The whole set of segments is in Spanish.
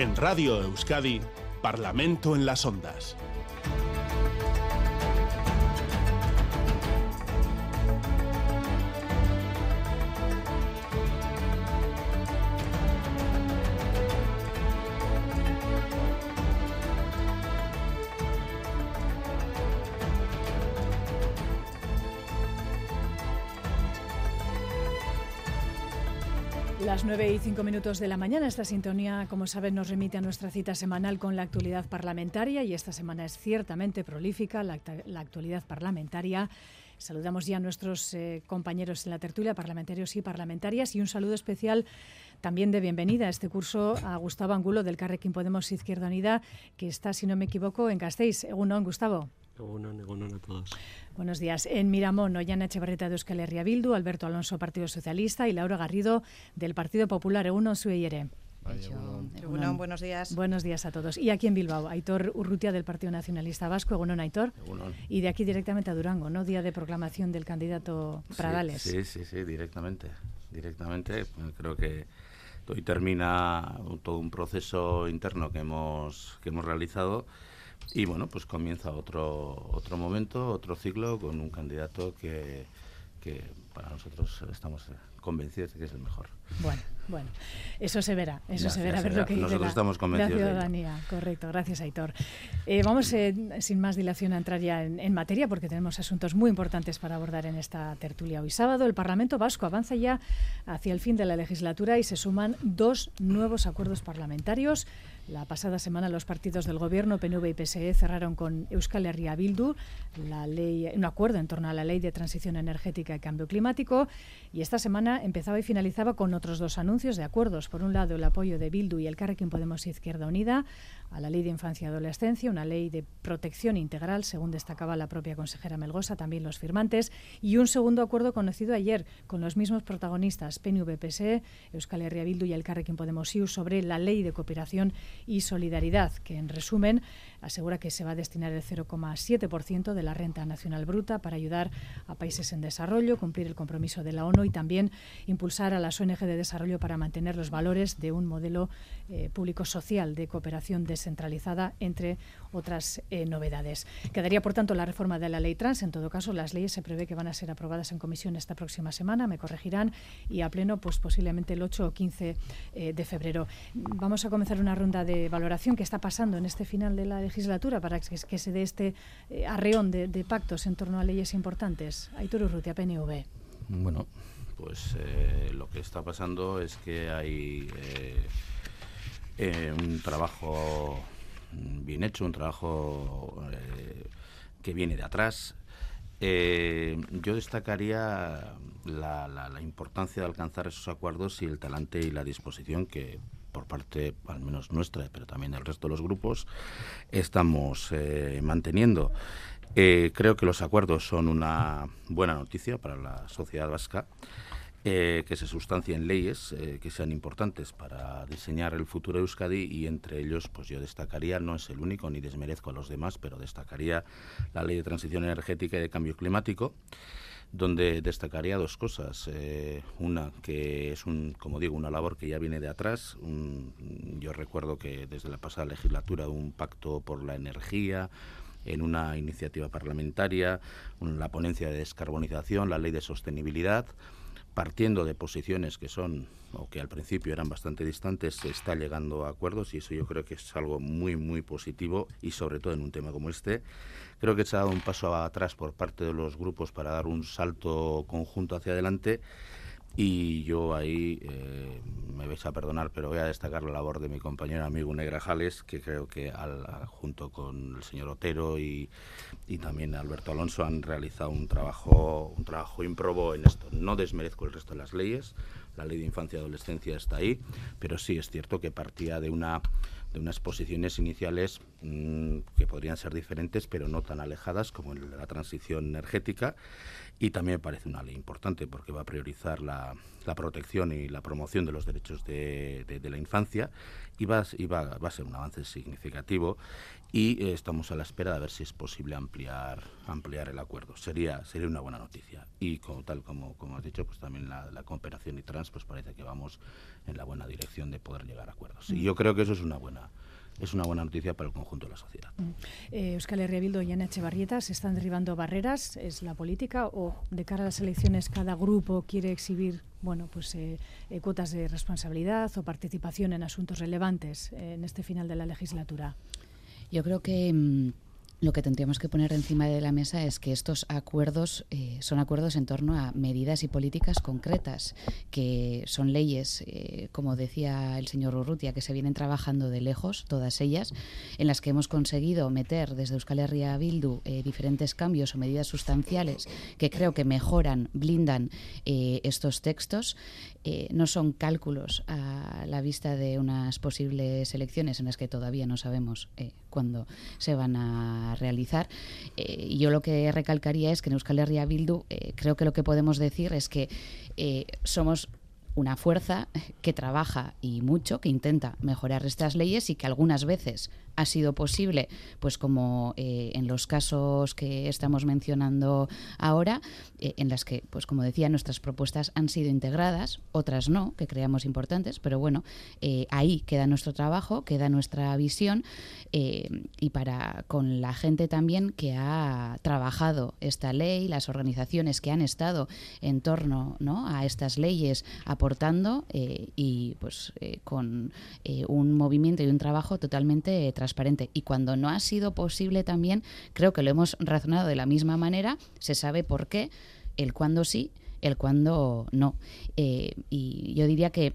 En Radio Euskadi, Parlamento en las Ondas. 9 y 5 minutos de la mañana, esta sintonía, como saben, nos remite a nuestra cita semanal con la actualidad parlamentaria y esta semana es ciertamente prolífica la, actualidad parlamentaria. Saludamos ya a nuestros eh, compañeros en la tertulia, parlamentarios y parlamentarias, y un saludo especial también de bienvenida a este curso a Gustavo Angulo del Carrequín Podemos Izquierda Unida, que está, si no me equivoco, en Gasteiz. Egunon, Gustavo. Egunon, egunon a todos. Buenos días. En Miramón, Ollana Echevarrieta de Euskal Herria Bildu, Alberto Alonso, Partido Socialista, y Laura Garrido, del Partido Popular. Egunon, Sueyere. Egunon, buenos días. Buenos días a todos. Y aquí en Bilbao, Aitor Urrutia del Partido Nacionalista Vasco. Egunon, Aitor. Egunon. Y de aquí directamente a Durango, ¿no? Día de proclamación del candidato Pradales. Sí, sí, sí, directamente. Directamente. Creo que hoy termina todo un proceso interno que hemos, que hemos realizado y bueno, pues comienza otro, otro momento, otro ciclo con un candidato que, que para nosotros estamos convencidos de que es el mejor. Bueno, bueno, eso se verá, eso se verá ver lo que Nosotros la, estamos convencidos la de ciudadanía. Correcto, gracias Aitor. Eh, vamos eh, sin más dilación a entrar ya en, en materia porque tenemos asuntos muy importantes para abordar en esta tertulia hoy sábado. El Parlamento Vasco avanza ya hacia el fin de la legislatura y se suman dos nuevos acuerdos parlamentarios. La pasada semana los partidos del Gobierno, PNV y PSE, cerraron con Euskal Herria Bildu la ley, un acuerdo en torno a la Ley de Transición Energética y Cambio Climático. Y esta semana empezaba y finalizaba con otros dos anuncios de acuerdos. Por un lado, el apoyo de Bildu y el Carrequín Podemos Izquierda Unida a la Ley de Infancia y Adolescencia, una ley de protección integral, según destacaba la propia consejera Melgosa, también los firmantes, y un segundo acuerdo conocido ayer con los mismos protagonistas, PNV, PSE, Euskal Herria Bildu y el Carrequín Podemos IU, sobre la Ley de Cooperación y Solidaridad, que en resumen asegura que se va a destinar el 0,7% de la renta nacional bruta para ayudar a países en desarrollo, cumplir el compromiso de la ONU y también impulsar a las ONG de desarrollo para mantener los valores de un modelo eh, público social de cooperación descentralizada, entre otras eh, novedades. Quedaría, por tanto, la reforma de la ley trans. En todo caso, las leyes se prevé que van a ser aprobadas en comisión esta próxima semana, me corregirán, y a pleno, pues posiblemente el 8 o 15 eh, de febrero. Vamos a comenzar una ronda de valoración que está pasando en este final de la legislatura para que, se dé este eh, arreón de, de, pactos en torno a leyes importantes. Aitor Urrutia, PNV. Bueno, pues lo que está pasando es que hay eh, un trabajo bien hecho, un trabajo eh, que viene de atrás. Eh, yo destacaría la, la, la, importancia de alcanzar esos acuerdos y el talante y la disposición que por parte, al menos nuestra, pero también del resto de los grupos, estamos manteniendo. Creo que los acuerdos son una buena noticia para la sociedad vasca. Eh, que se sustancien leyes eh, que sean importantes para diseñar el futuro de Euskadi y entre ellos pues yo destacaría, no es el único ni desmerezco a los demás, pero destacaría la ley de transición energética y de cambio climático donde destacaría dos cosas. Eh, una, que es, un, como digo, una labor que ya viene de atrás. Yo recuerdo que desde la pasada legislatura un pacto por la energía, en una iniciativa parlamentaria, la ponencia de descarbonización, la ley de sostenibilidad, partiendo de posiciones que son o que al principio eran bastante distantes, se está llegando a acuerdos y eso yo creo que es algo muy, muy positivo y sobre todo en un tema como este. Creo que se ha dado un paso atrás por parte de los grupos para dar un salto conjunto hacia adelante y yo ahí eh, me vais a perdonar, pero voy a destacar la labor de mi compañero amigo Negrajales, que creo que al, junto con el señor Otero y, y, también Alberto Alonso han realizado un trabajo, un trabajo improbo en esto. No desmerezco el resto de las leyes, la ley de infancia y adolescencia está ahí, pero sí es cierto que partía de una de unas posiciones iniciales mmm, que podrían ser diferentes, pero no tan alejadas como en la transición energética y también me parece una ley importante porque va a priorizar la, la protección y la promoción de los derechos de, de, la infancia y, va, y va, va, a ser un avance significativo y eh, estamos a la espera de ver si es posible ampliar ampliar el acuerdo. Sería sería una buena noticia y como tal como, como has dicho, pues también la, la cooperación y trans pues parece que vamos en la buena dirección de poder llegar a acuerdos. Y mm. yo creo que eso es una buena es una buena noticia para el conjunto de la sociedad. Mm. Eh, Euskal Herria Bildu y Ana Echevarrieta, ¿se están derribando barreras? ¿Es la política o de cara a las elecciones cada grupo quiere exhibir bueno, pues, eh, eh, cuotas de responsabilidad o participación en asuntos relevantes en este final de la legislatura? Yo creo que... Mm, lo que tendríamos que poner encima de la mesa es que estos acuerdos eh, son acuerdos en torno a medidas y políticas concretas, que son leyes, eh, como decía el señor Urrutia, que se vienen trabajando de lejos, todas ellas, en las que hemos conseguido meter desde Euskal Herria Bildu eh, diferentes cambios o medidas sustanciales que creo que mejoran, blindan estos textos. no son cálculos a la vista de unas posibles elecciones en las que todavía no sabemos cuándo se van a realizar. Eh, yo lo que recalcaría es que en Euskal Herria Bildu eh, creo que lo que podemos decir es que eh, somos una fuerza que trabaja y mucho, que intenta mejorar estas leyes y que algunas veces ha sido posible, pues como eh, en los casos que estamos mencionando ahora, eh, en las que, pues como decía, nuestras propuestas han sido integradas, otras no, que creamos importantes, pero bueno, eh, ahí queda nuestro trabajo, queda nuestra visión y para con la gente también que ha trabajado esta ley, las organizaciones que han estado en torno ¿no? a estas leyes aportando y pues con un movimiento y un trabajo totalmente transparente. Y cuando no ha sido posible también, creo que lo hemos razonado de la misma manera, se sabe por qué, el cuándo sí, el cuándo no. Eh, y yo diría que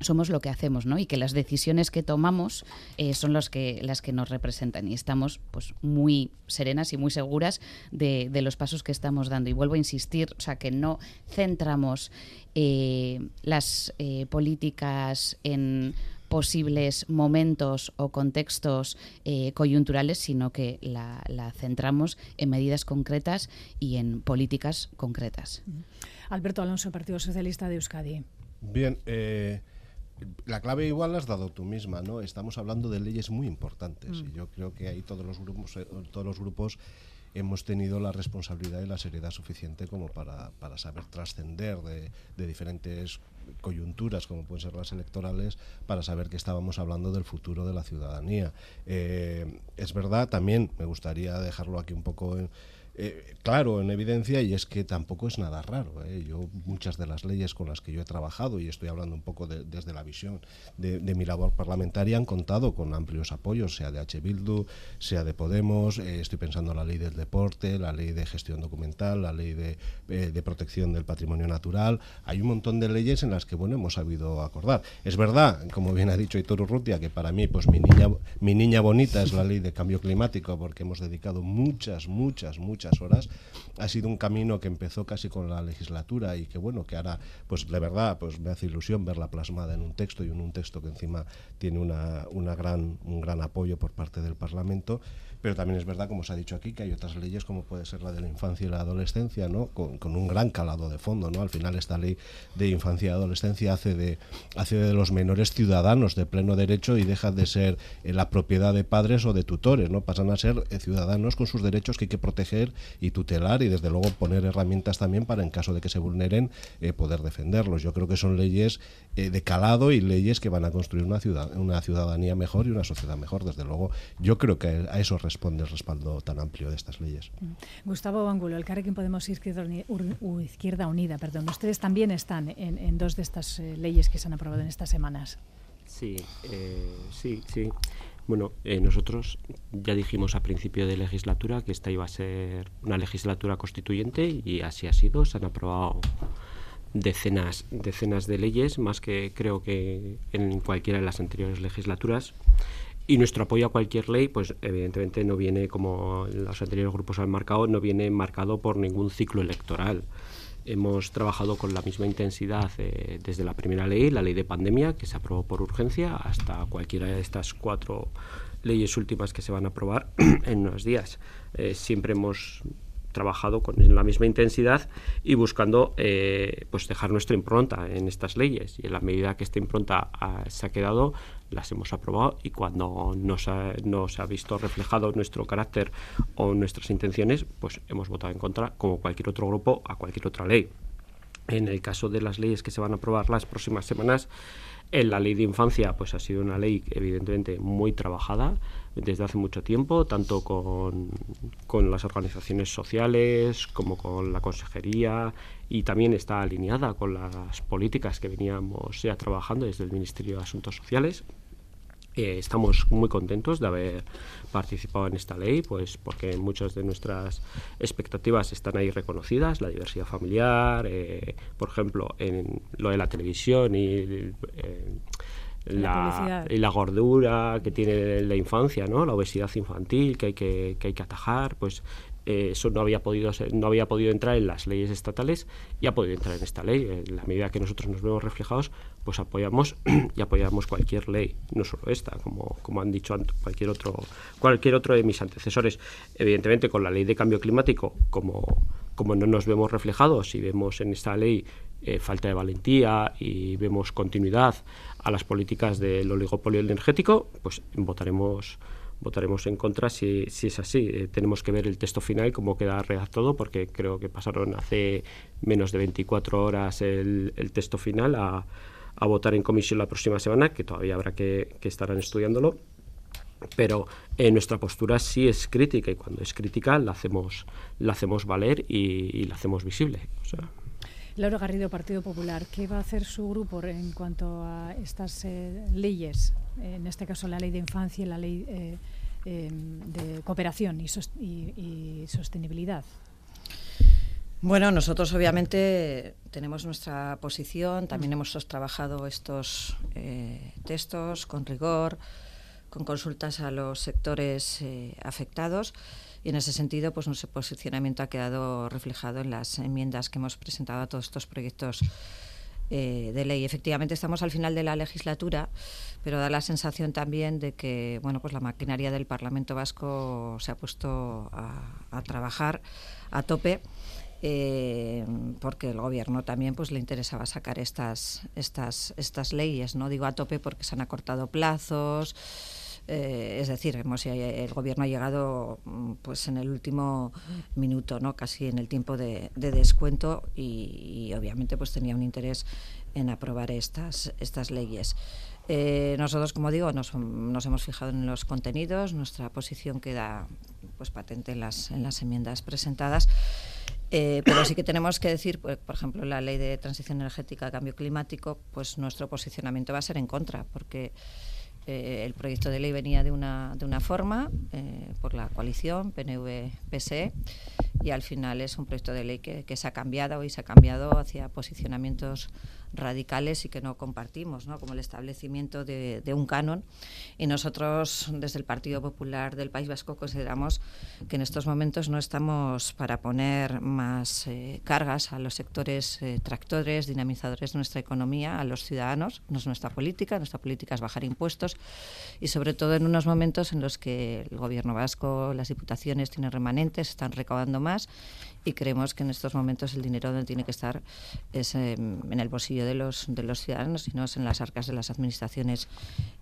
somos lo que hacemos, ¿no? Y que las decisiones que tomamos eh, son los que, las que nos representan y estamos pues muy serenas y muy seguras de, los pasos que estamos dando. Y vuelvo a insistir, o sea, que no centramos eh, las políticas en posibles momentos o contextos eh, coyunturales, sino que la, centramos en medidas concretas y en políticas concretas. Alberto Alonso, Partido Socialista de Euskadi. Bien, eh, la clave igual la has dado tú misma, ¿no? Estamos hablando de leyes muy importantes mm. y yo creo que ahí todos los grupos, eh, todos los grupos hemos tenido la responsabilidad y la seriedad suficiente como para, para saber trascender de, de, diferentes coyunturas como pueden ser las electorales para saber que estábamos hablando del futuro de la ciudadanía. Eh, es verdad, también me gustaría dejarlo aquí un poco en, eh, claro en evidencia y es que tampoco es nada raro. ¿eh? Yo muchas de las leyes con las que yo he trabajado y estoy hablando un poco desde la visión de, mi labor parlamentaria han contado con amplios apoyos, sea de H. Bildu, sea de Podemos. Eh, estoy pensando en la ley del deporte, la ley de gestión documental, la ley de, de, protección del patrimonio natural. Hay un montón de leyes en las que bueno hemos sabido acordar. Es verdad, como bien ha dicho Hitor Urrutia, que para mí pues mi niña mi niña bonita es la ley de cambio climático porque hemos dedicado muchas muchas muchas horas. Ha sido un camino que empezó casi con la legislatura y que bueno, que ahora pues de verdad pues me hace ilusión verla plasmada en un texto y en un texto que encima tiene una, una gran, un gran apoyo por parte del Parlamento pero también es verdad, como se ha dicho aquí, que hay otras leyes como puede ser la de la infancia y la adolescencia, ¿no? con, un gran calado de fondo. ¿no? Al final esta ley de infancia y adolescencia hace de, hace de los menores ciudadanos de pleno derecho y deja de ser eh, la propiedad de padres o de tutores, ¿no? pasan a ser eh, ciudadanos con sus derechos que hay que proteger y tutelar y desde luego poner herramientas también para en caso de que se vulneren eh, poder defenderlos. Yo creo que son leyes de calado y leyes que van a construir una, ciudad, una ciudadanía mejor y una sociedad mejor. Desde luego yo creo que a eso responde el respaldo tan amplio de estas leyes. Mm. Gustavo Bangulo, el Carrequín Podemos Izquierda, Izquierda Unida, perdón. Ustedes también están en, dos de estas eh, leyes que se han aprobado en estas semanas. Sí, eh, sí, sí. Bueno, eh, nosotros ya dijimos a principio de legislatura que esta iba a ser una legislatura constituyente y así ha sido. Se han aprobado decenas, decenas de leyes, más que creo que en cualquiera de las anteriores legislaturas. Y nuestro apoyo a cualquier ley, pues evidentemente no viene, como los anteriores grupos han marcado, no viene marcado por ningún ciclo electoral. Hemos trabajado con la misma intensidad eh, desde la primera ley, la ley de pandemia, que se aprobó por urgencia, hasta cualquiera de estas cuatro leyes últimas que se van a aprobar en unos días. Eh, siempre hemos trabajado con la misma intensidad y buscando eh, pues dejar nuestra impronta en estas leyes. Y en la medida que esta impronta se ha quedado, las hemos aprobado y cuando nos ha, nos ha visto reflejado nuestro carácter o nuestras intenciones, pues hemos votado en contra, como cualquier otro grupo, a cualquier otra ley. En el caso de las leyes que se van a aprobar las próximas semanas, en la ley de infancia, pues ha sido una ley evidentemente muy trabajada desde hace mucho tiempo, tanto con, con, las organizaciones sociales como con la consejería y también está alineada con las políticas que veníamos ya trabajando desde el Ministerio de Asuntos Sociales. Eh, estamos muy contentos de haber participado en esta ley, pues porque muchas de nuestras expectativas están ahí reconocidas, la diversidad familiar, eh, por ejemplo, en lo de la televisión y eh, la, y la gordura que tiene la infancia, ¿no? la obesidad infantil que hay que, que hay que atajar, pues eh, eso no había podido no había podido entrar en las leyes estatales y ha podido entrar en esta ley. En la medida que nosotros nos vemos reflejados, pues apoyamos y apoyamos cualquier ley, no solo esta, como, como han dicho cualquier otro, cualquier otro de mis antecesores. Evidentemente, con la ley de cambio climático, como, como no nos vemos reflejados y vemos en esta ley eh, falta de valentía y vemos continuidad a las políticas del oligopolio energético, pues votaremos votaremos en contra si, si es así. Eh, tenemos que ver el texto final, cómo queda redactado, porque creo que pasaron hace menos de 24 horas el, texto final a, a, votar en comisión la próxima semana, que todavía habrá que, que estarán estudiándolo. Pero eh, nuestra postura sí es crítica y cuando es crítica la hacemos, la hacemos valer y, la hacemos visible. Laura Garrido, Partido Popular, ¿qué va a hacer su grupo en cuanto a estas eh, leyes? En este caso, la ley de infancia y la ley eh, eh, de cooperación y, sos y, y, sostenibilidad. Bueno, nosotros obviamente tenemos nuestra posición, también hemos trabajado estos eh, textos con rigor, con consultas a los sectores eh, afectados. Y en ese sentido, pues nuestro posicionamiento ha quedado reflejado en las enmiendas que hemos presentado a todos estos proyectos eh, de ley. Efectivamente, estamos al final de la legislatura, pero da la sensación también de que bueno, pues la maquinaria del Parlamento Vasco se ha puesto a, trabajar a tope. Eh, porque el gobierno también pues le interesaba sacar estas estas estas leyes no digo a tope porque se han acortado plazos eh, es decir, hemos, el gobierno ha llegado mm, pues en el último minuto, ¿no? casi en el tiempo de, de descuento y, obviamente pues tenía un interés en aprobar estas, estas leyes. Eh, nosotros, como digo, nos, nos, hemos fijado en los contenidos, nuestra posición queda pues patente en las, en las enmiendas presentadas. Eh, pero sí que tenemos que decir, pues, por ejemplo, la ley de transición energética, cambio climático, pues nuestro posicionamiento va a ser en contra, porque eh, el proyecto de ley venía de una, de una forma eh, por la coalición PNV-PSE y al final es un proyecto de ley que, que, se ha cambiado y se ha cambiado hacia posicionamientos radicales y que no compartimos, ¿no? como el establecimiento de, un canon. Y nosotros, desde el Partido Popular del País Vasco, consideramos que en estos momentos no estamos para poner más eh, cargas a los sectores eh, tractores, dinamizadores de nuestra economía, a los ciudadanos. No es nuestra política, nuestra política es bajar impuestos y sobre todo en unos momentos en los que el Gobierno vasco, las diputaciones tienen remanentes, están recaudando más y creemos que en estos momentos el dinero donde tiene que estar es eh, en el bolsillo de los, de los ciudadanos y no es en las arcas de las administraciones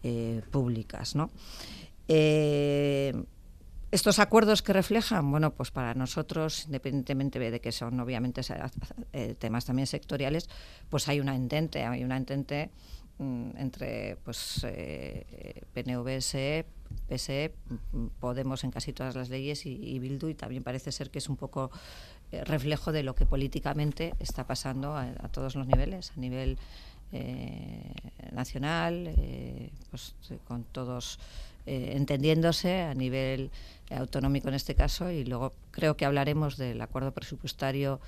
eh, públicas. Eh, estos acuerdos que reflejan, bueno, pues para nosotros, independientemente de que son obviamente eh, temas también sectoriales, pues hay una entente, hay una entente mm, entre pues PNV, PSE, Podemos en casi todas las leyes y, Bildu y también parece ser que es un poco eh, reflejo de lo que políticamente está pasando a, todos los niveles, a nivel eh, nacional, eh, pues con todos entendiéndose a nivel autonómico en este caso y luego creo que hablaremos del acuerdo presupuestario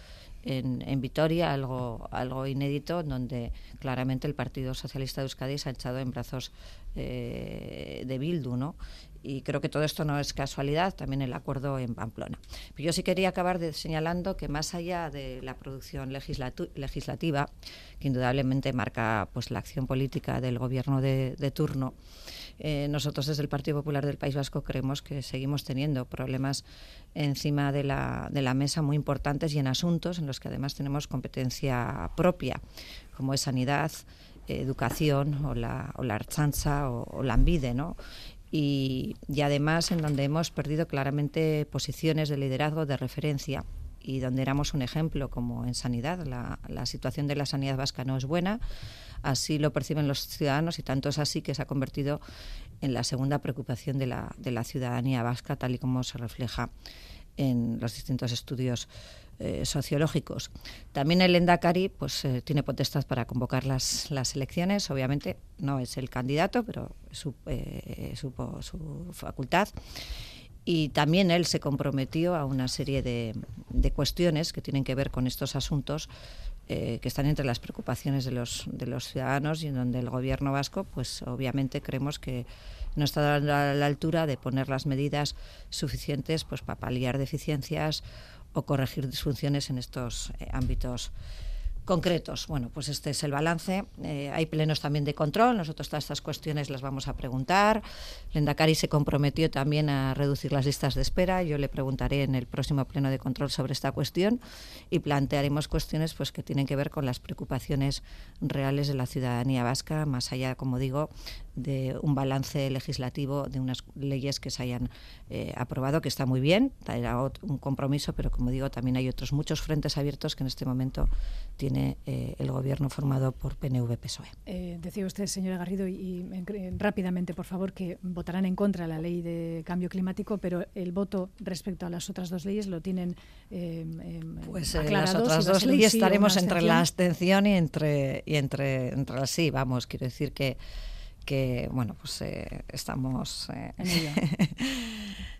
en, en, Vitoria, algo, algo inédito, donde claramente el Partido Socialista de Euskadi se ha echado en brazos eh, de Bildu, ¿no? y creo que todo esto no es casualidad, también el acuerdo en Pamplona. Pero yo sí quería acabar señalando que más allá de la producción legislativa, que indudablemente marca pues la acción política del gobierno de, turno, eh, nosotros desde el Partido Popular del País Vasco creemos que seguimos teniendo problemas encima de la, de la mesa muy importantes y en asuntos en los que además tenemos competencia propia, como es sanidad, educación o la, archanza o, o la ambide, ¿no? y, además en donde hemos perdido claramente posiciones de liderazgo, de referencia y donde éramos un ejemplo, como en sanidad. La, la, situación de la sanidad vasca no es buena, así lo perciben los ciudadanos y tanto es así que se ha convertido en la segunda preocupación de la, de la ciudadanía vasca, tal y como se refleja en los distintos estudios eh, sociológicos. También el Endacari pues, eh, tiene potestad para convocar las, las elecciones, obviamente no es el candidato, pero su, eh, su, facultad. Y también él se comprometió a una serie de, de cuestiones que tienen que ver con estos asuntos que están entre las preocupaciones de los, de los ciudadanos y en donde el gobierno vasco, pues obviamente creemos que no está a la altura de poner las medidas suficientes pues, para paliar deficiencias o corregir disfunciones en estos eh, ámbitos concretos. Bueno, pues este es el balance. Eh, hay plenos también de control. Nosotros todas estas cuestiones las vamos a preguntar. Lendakari se comprometió también a reducir las listas de espera. Yo le preguntaré en el próximo pleno de control sobre esta cuestión y plantearemos cuestiones pues que tienen que ver con las preocupaciones reales de la ciudadanía vasca, más allá, como digo, de un balance legislativo de unas leyes que se hayan eh, aprobado, que está muy bien, era un compromiso, pero como digo, también hay otros muchos frentes abiertos que en este momento tiene eh, el gobierno formado por PNV-PSOE. Eh, decía usted, señora Garrido, y, rápidamente, por favor, que votarán en contra de la ley de cambio climático, pero el voto respecto a las otras dos leyes lo tienen pues en las otras dos leyes estaremos entre la abstención y entre y entre entre las sí vamos quiero decir que que bueno pues eh, estamos eh,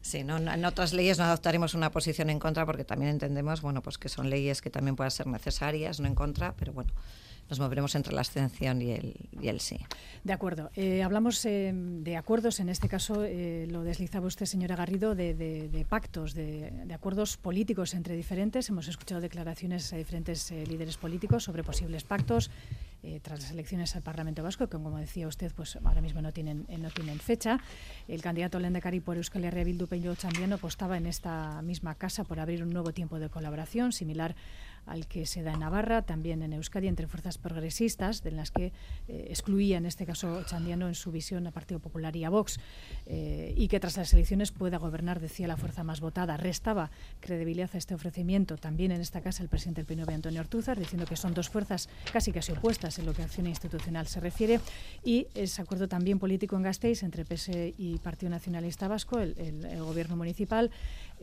sí no, en otras leyes no adoptaremos una posición en contra porque también entendemos bueno pues que son leyes que también puedan ser necesarias no en contra pero bueno nos moveremos entre la abstención y el, y el sí. De acuerdo. Eh, hablamos de acuerdos, en este caso lo deslizaba usted, señora Garrido, de, de, pactos, de, de, acuerdos políticos entre diferentes. Hemos escuchado declaraciones de diferentes líderes políticos sobre posibles pactos eh, tras las elecciones al Parlamento Vasco, que como decía usted, pues ahora mismo no tienen, eh, no tienen fecha. El candidato Lendakari por Euskal Herria Bildu, Peño Chandiano, apostaba en esta misma casa por abrir un nuevo tiempo de colaboración, similar al que se da en Navarra, también en Euskadi, entre fuerzas progresistas, de las que eh, excluía en este caso Chandiano en su visión a Partido Popular y a Vox, eh, y que tras las elecciones pueda gobernar, decía la fuerza más votada. Restaba credibilidad a este ofrecimiento también en esta casa el presidente del PNV, Antonio Ortúzar, diciendo que son dos fuerzas casi casi opuestas en lo que a acción institucional se refiere, y ese acuerdo también político en Gasteiz entre PS y Partido Nacionalista Vasco, el gobierno municipal,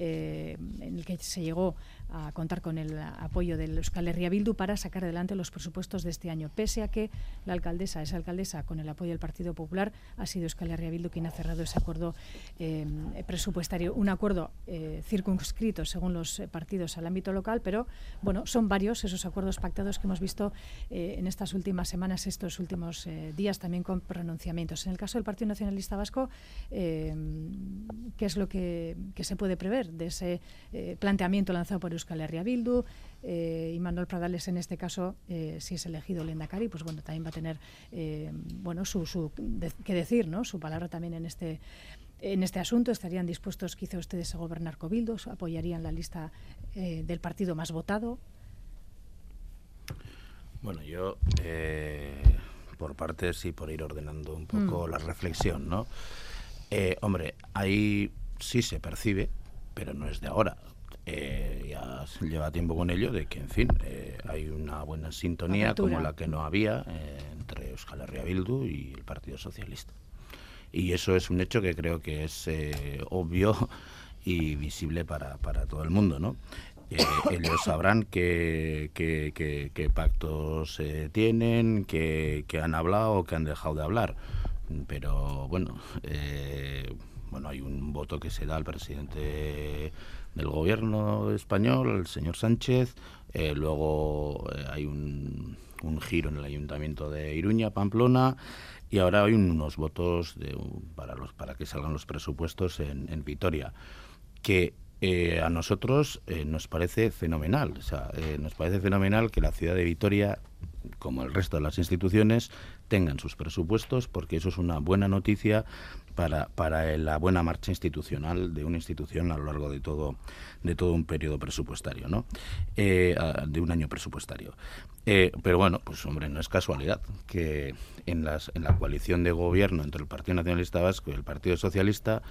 eh, en el que se llegó a contar con el apoyo del Euskal Herria Bildu para sacar adelante los presupuestos de este año, pese a que la alcaldesa, esa alcaldesa, con el apoyo del Partido Popular, ha sido Euskal Herria Bildu quien ha cerrado ese acuerdo eh, presupuestario. Un acuerdo eh, circunscrito, según los partidos, al ámbito local, pero bueno, son varios esos acuerdos pactados que hemos visto en estas últimas semanas, estos últimos días, también con pronunciamientos. En el caso del Partido Nacionalista Vasco, ¿qué es lo que se puede prever de ese planteamiento lanzado por Euskal Herria Bildu eh, y Manuel Pradales en este caso, eh, si es elegido Lendakari, pues bueno, también va a tener eh, bueno su, su que decir, ¿no? Su palabra también en este en este asunto estarían dispuestos quizá ustedes a gobernar Cobildos, apoyarían la lista del partido más votado. Bueno, yo por partes y por ir ordenando un poco mm. la reflexión, ¿no? hombre, ahí sí se percibe, pero no es de ahora eh, ya lleva tiempo con ello, de que, en fin, eh, hay una buena sintonía como la que no había eh, entre Euskal Herria Bildu y el Partido Socialista. Y eso es un hecho que creo que es obvio y visible para, para todo el mundo, ¿no? ellos sabrán qué, qué, pactos tienen, qué, han hablado o qué han dejado de hablar. Pero bueno, bueno, hay un voto que se da al presidente del gobierno español, el señor Sánchez, Eh, luego eh, hay un, giro en el Ayuntamiento de Iruña, Pamplona, y ahora hay unos votos de, para, los, para que salgan los presupuestos en, Vitoria, que eh, a nosotros nos parece fenomenal. O sea, nos parece fenomenal que la ciudad de Vitoria, como el resto de las instituciones, tengan sus presupuestos, porque eso es una buena noticia para, para la buena marcha institucional de una institución a lo largo de todo, de todo un periodo presupuestario, ¿no? de un año presupuestario. pero bueno, pues hombre, no es casualidad que en, las, en la coalición de gobierno entre el Partido Nacionalista Vasco y el Partido Socialista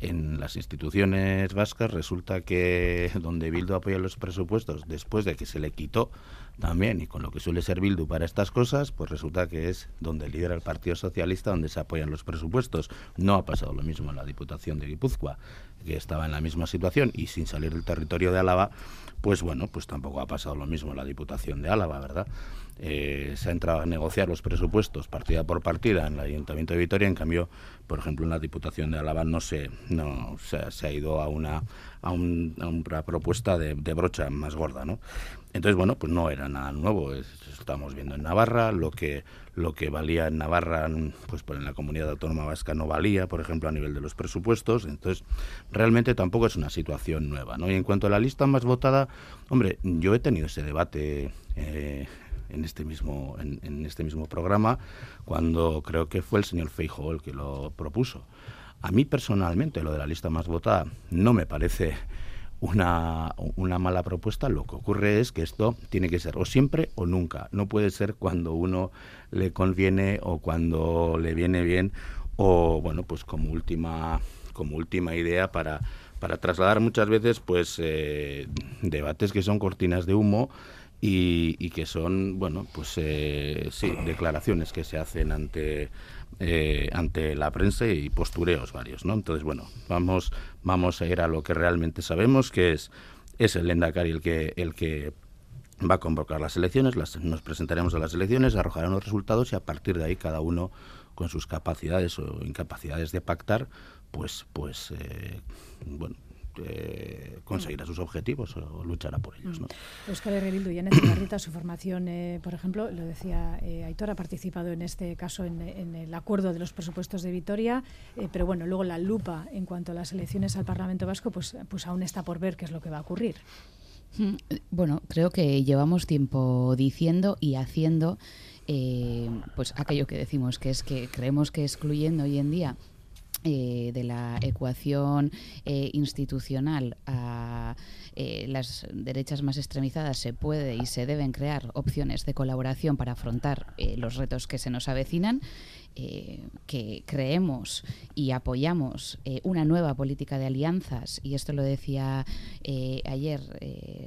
en las instituciones vascas resulta que donde Bildu apoya los presupuestos después de que se le quitó también y con lo que suele ser Bildu para estas cosas, pues resulta que es donde lidera el Partido Socialista donde se apoyan los presupuestos. No ha pasado lo mismo en la Diputación de Guipúzcoa, que estaba en la misma situación y sin salir del territorio de Álava, pues bueno, pues tampoco ha pasado lo mismo en la Diputación de Álava, ¿verdad? Eh, se ha entrado a negociar los presupuestos partida por partida en el Ayuntamiento de Vitoria, en cambio, por ejemplo, en la Diputación de Álava no se, no, se, ha ido a una, a, una propuesta de, brocha más gorda, ¿no? Entonces, bueno, pues no era nada nuevo, estamos viendo en Navarra, lo que, lo que valía en Navarra, pues, pues en la comunidad autónoma vasca no valía, por ejemplo, a nivel de los presupuestos, entonces realmente tampoco es una situación nueva. Y en cuanto a la lista más votada, hombre, yo he tenido ese debate... Eh, en este mismo, en, este mismo programa, cuando creo que fue el señor Feijóo el que lo propuso. A mí personalmente lo de la lista más votada no me parece una, una, mala propuesta, lo que ocurre es que esto tiene que ser o siempre o nunca. No puede ser cuando uno le conviene o cuando le viene bien o, bueno, pues como última, como última idea para, para trasladar muchas veces pues eh, debates que son cortinas de humo y, que son, bueno, pues eh, sí, declaraciones que se hacen ante, eh, ante la prensa y postureos varios, ¿no? Entonces, bueno, vamos, vamos a ir a lo que realmente sabemos, que es, es el Lendakari el que, el que va a convocar las elecciones, las, nos presentaremos a las elecciones, arrojarán los resultados y a partir de ahí cada uno con sus capacidades o incapacidades de pactar, pues, pues eh, bueno, eh, conseguirá sus objetivos o luchará por ellos. ¿no? Oscar Herrebildu y Annette su formación, eh, por ejemplo, lo decía eh, Aitor, ha participado en este caso en, el acuerdo de los presupuestos de Vitoria, eh, pero bueno, luego la lupa en cuanto a las elecciones al Parlamento Vasco, pues, pues aún está por ver qué es lo que va a ocurrir. Mm, bueno, creo que llevamos tiempo diciendo y haciendo pues aquello que decimos, que es que creemos que excluyendo hoy en día eh, de la ecuación eh, institucional a eh, las derechas más extremizadas se puede y se deben crear opciones de colaboración para afrontar los retos que se nos avecinan eh, que creemos y apoyamos eh, una nueva política de alianzas, y esto lo decía eh, ayer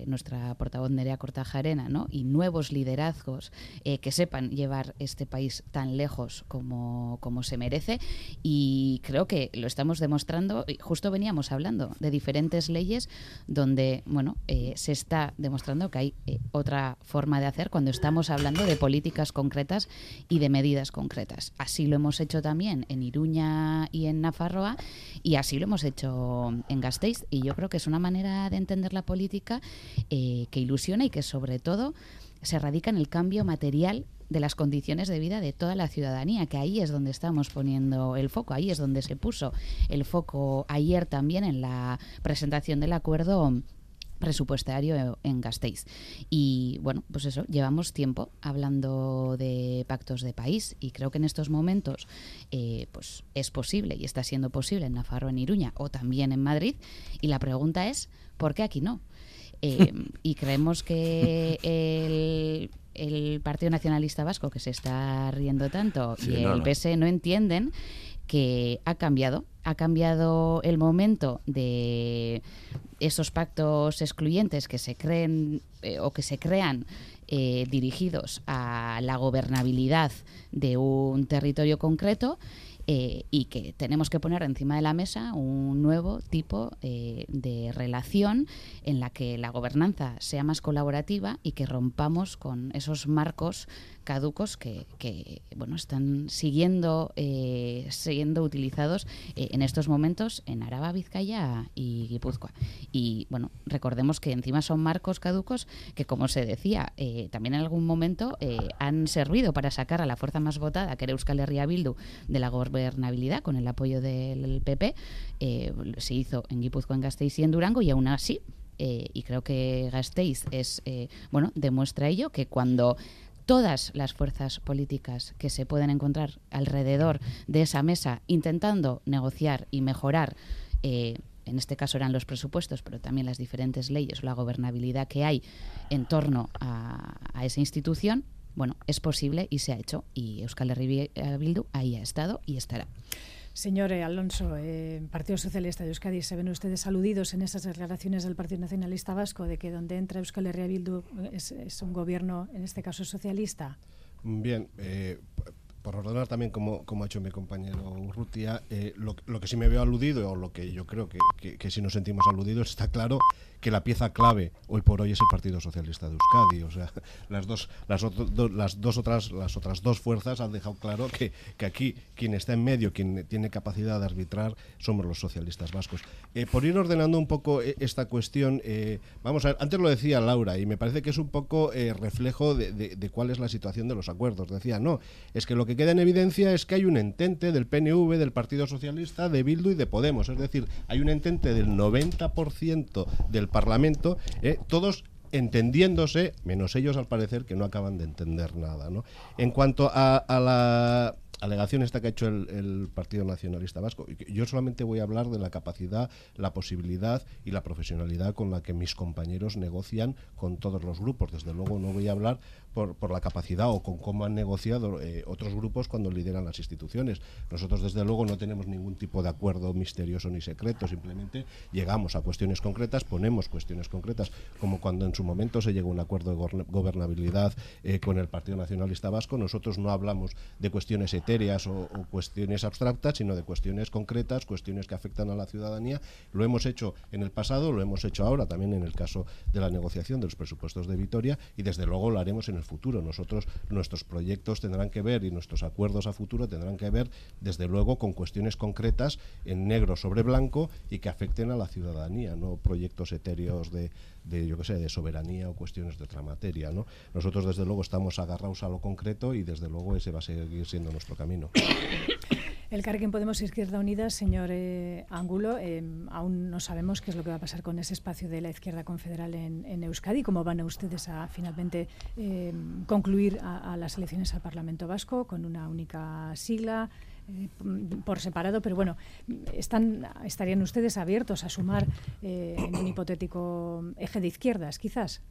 nuestra portavoz Nerea Cortajarena, ¿no? y nuevos liderazgos que sepan llevar este país tan lejos como, como se merece, y creo que lo estamos demostrando, justo veníamos hablando de diferentes leyes donde bueno, se está demostrando que hay otra forma de hacer cuando estamos hablando de políticas concretas y de medidas concretas. Así lo hemos hecho también en Iruña y en Nafarroa y así lo hemos hecho en Gasteiz. Y yo creo que es una manera de entender la política eh, que ilusiona y que sobre todo se radica en el cambio material de las condiciones de vida de toda la ciudadanía, que ahí es donde estamos poniendo el foco, ahí es donde se puso el foco ayer también en la presentación del acuerdo presupuestario en Gasteiz. Y bueno, pues eso, llevamos tiempo hablando de pactos de país y creo que en estos momentos eh, pues es posible y está siendo posible en Nafarro, en Iruña o también en Madrid. Y la pregunta es, ¿por qué aquí no? Eh, y creemos que el, el, Partido Nacionalista Vasco, que se está riendo tanto, y el PS no entienden que ha cambiado, ha cambiado el momento de esos pactos excluyentes que se creen eh, o que se crean eh, dirigidos a la gobernabilidad de un territorio concreto eh, y que tenemos que poner encima de la mesa un nuevo tipo de relación en la que la gobernanza sea más colaborativa y que rompamos con esos marcos caducos que, que bueno están siguiendo eh, siendo utilizados eh, en estos momentos en Araba, Vizcaya y Guipúzcoa. Y bueno, recordemos que encima son marcos caducos que, como se decía, eh, también en algún momento han servido para sacar a la fuerza más votada, que era Euskal Herria Bildu, de la gobernabilidad con el apoyo del PP. se hizo en Guipúzcoa, en Gasteiz y en Durango y aún así y creo que Gasteiz es bueno demuestra ello que cuando todas las fuerzas políticas que se pueden encontrar alrededor de esa mesa intentando negociar y mejorar eh, en este caso eran los presupuestos, pero también las diferentes leyes o la gobernabilidad que hay en torno a, esa institución, bueno, es posible y se ha hecho. Y Euskal Herria Bildu ahí ha estado y estará. Señor Alonso, eh, Partido Socialista de Euskadi, ¿se ven ustedes aludidos en esas declaraciones del Partido Nacionalista Vasco de que donde entra Euskal Herria es, un gobierno, en este caso socialista? Bien, eh, por ordenar también, como, como ha hecho mi compañero Urrutia, eh, lo, que sí me veo aludido, o lo que yo creo que, que, que sí nos sentimos aludidos, está claro que la pieza clave hoy por hoy es el Partido Socialista de Euskadi. O sea, las dos, las, las dos otras, las otras dos fuerzas han dejado claro que, que, aquí quien está en medio, quien tiene capacidad de arbitrar, somos los socialistas vascos. Eh, por ir ordenando un poco eh, esta cuestión, eh, vamos a ver, antes lo decía Laura y me parece que es un poco reflejo de, de, cuál es la situación de los acuerdos. Decía, no, es que lo que queda en evidencia es que hay un entente del PNV, del Partido Socialista, de Bildu y de Podemos. Es decir, hay un entente del 90% del Parlamento, eh, todos entendiéndose, menos ellos al parecer que no acaban de entender nada. ¿no? En cuanto a, la alegación esta que ha hecho el, Partido Nacionalista Vasco. Yo solamente voy a hablar de la capacidad, la posibilidad y la profesionalidad con la que mis compañeros negocian con todos los grupos. Desde luego no voy a hablar por, la capacidad o con cómo han negociado eh, otros grupos cuando lideran las instituciones. Nosotros, desde luego, no tenemos ningún tipo de acuerdo misterioso ni secreto, simplemente llegamos a cuestiones concretas, ponemos cuestiones concretas, como cuando en su momento se llegó a un acuerdo de gobernabilidad eh, con el Partido Nacionalista Vasco. Nosotros no hablamos de cuestiones o, o cuestiones abstractas, sino de cuestiones concretas, cuestiones que afectan a la ciudadanía. Lo hemos hecho en el pasado, lo hemos hecho ahora, también en el caso de la negociación de los presupuestos de Vitoria, y desde luego lo haremos en el futuro. Nosotros, nuestros proyectos tendrán que ver y nuestros acuerdos a futuro tendrán que ver, desde luego, con cuestiones concretas en negro sobre blanco y que afecten a la ciudadanía, no proyectos etéreos de, de yo que sé, de soberanía o cuestiones de otra materia, ¿no? Nosotros desde luego estamos agarrados a lo concreto y desde luego ese va a seguir siendo nuestro camino. El Carquín Podemos Izquierda Unida, señor eh, Ángulo, eh, aún no sabemos qué es lo que va a pasar con ese espacio de la izquierda confederal en, Euskadi. ¿Cómo van ustedes a finalmente eh, concluir a, las elecciones al Parlamento Vasco con una única sigla? Por separado, pero bueno, están, ¿estarían ustedes abiertos a sumar en un hipotético eje de izquierdas, quizás?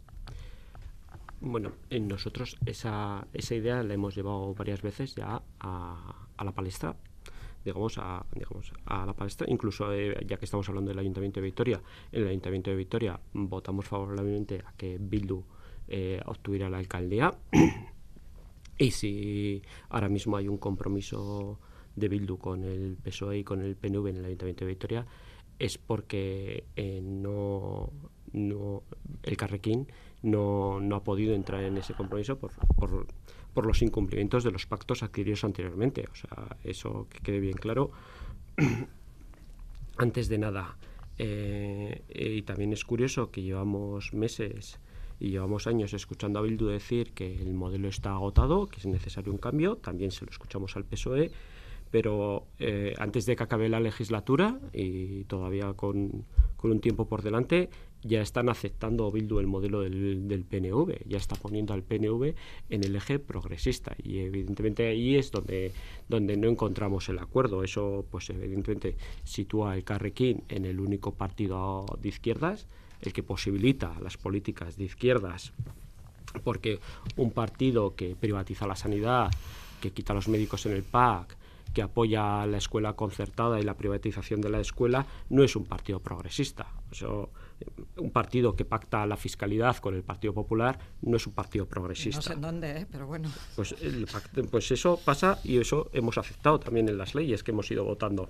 Bueno, en nosotros esa, esa idea la hemos llevado varias veces ya a, a la palestra digamos, a, digamos, a la palestra. Incluso, eh, ya que estamos hablando del Ayuntamiento de Vitoria, en el Ayuntamiento de Vitoria votamos favorablemente a que Bildu eh, obtuviera la alcaldía. y si ahora mismo hay un compromiso de Bildu con el PSOE y con el PNV en el Ayuntamiento de Vitoria, es porque eh, no, no, el Carrequín no, no ha podido entrar en ese compromiso por, por por los incumplimientos de los pactos adquiridos anteriormente. O sea, eso que quede bien claro. Antes de nada, eh, y también es curioso que llevamos meses y llevamos años escuchando a Bildu decir que el modelo está agotado, que es necesario un cambio, también se lo escuchamos al PSOE, pero eh, antes de que acabe la legislatura y todavía con, con un tiempo por delante, ya están aceptando Bildu el modelo del, PNV, ya está poniendo al PNV en el eje progresista y evidentemente ahí es donde, donde no encontramos el acuerdo. Eso pues evidentemente sitúa el Carrequín en el único partido de izquierdas, el que posibilita las políticas de izquierdas, porque un partido que privatiza la sanidad, que quita a los médicos en el PAC, que apoya la escuela concertada y la privatización de la escuela, no es un partido progresista. Eso un partido que pacta la fiscalidad con el Partido Popular no es un partido progresista. No sé en dónde, ¿eh? pero bueno. Pues, pues eso pasa y eso hemos aceptado también en las leyes que hemos ido votando.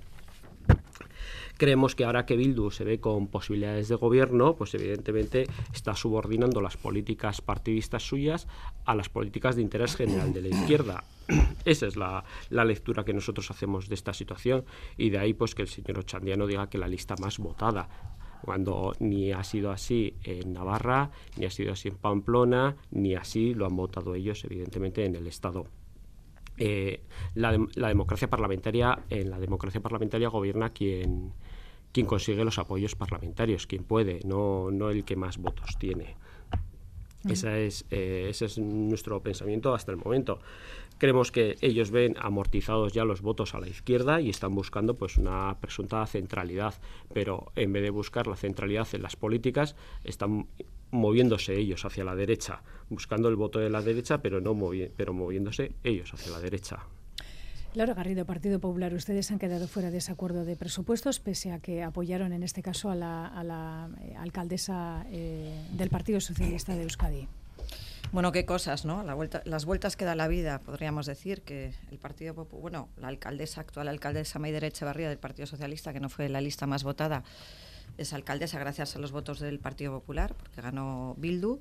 Creemos que ahora que Bildu se ve con posibilidades de gobierno, pues evidentemente está subordinando las políticas partidistas suyas a las políticas de interés general de la izquierda. Esa es la, lectura que nosotros hacemos de esta situación y de ahí pues que el señor Ochandiano diga que la lista más votada cuando ni ha sido así en Navarra, ni ha sido así en Pamplona, ni así lo han votado ellos, evidentemente, en el Estado. Eh, la, democracia parlamentaria, en la democracia parlamentaria gobierna quien, quien consigue los apoyos parlamentarios, quien puede, no, no el que más votos tiene. Esa es, eh, ese es nuestro pensamiento hasta el momento. Creemos que ellos ven amortizados ya los votos a la izquierda y están buscando pues una presunta centralidad, pero en vez de buscar la centralidad en las políticas, están moviéndose ellos hacia la derecha, buscando el voto de la derecha, pero no pero moviéndose ellos hacia la derecha. Laura Garrido, Partido Popular, ustedes han quedado fuera de ese acuerdo de presupuestos, pese a que apoyaron en este caso a la, eh, alcaldesa eh, del Partido Socialista de Euskadi. Bueno, qué cosas, ¿no? las vueltas que da la vida, podríamos decir que el Partido Popular, bueno, la alcaldesa, actual alcaldesa Maider Echevarría del Partido Socialista, que no fue la lista más votada, es alcaldesa gracias a los votos del Partido Popular, porque ganó Bildu.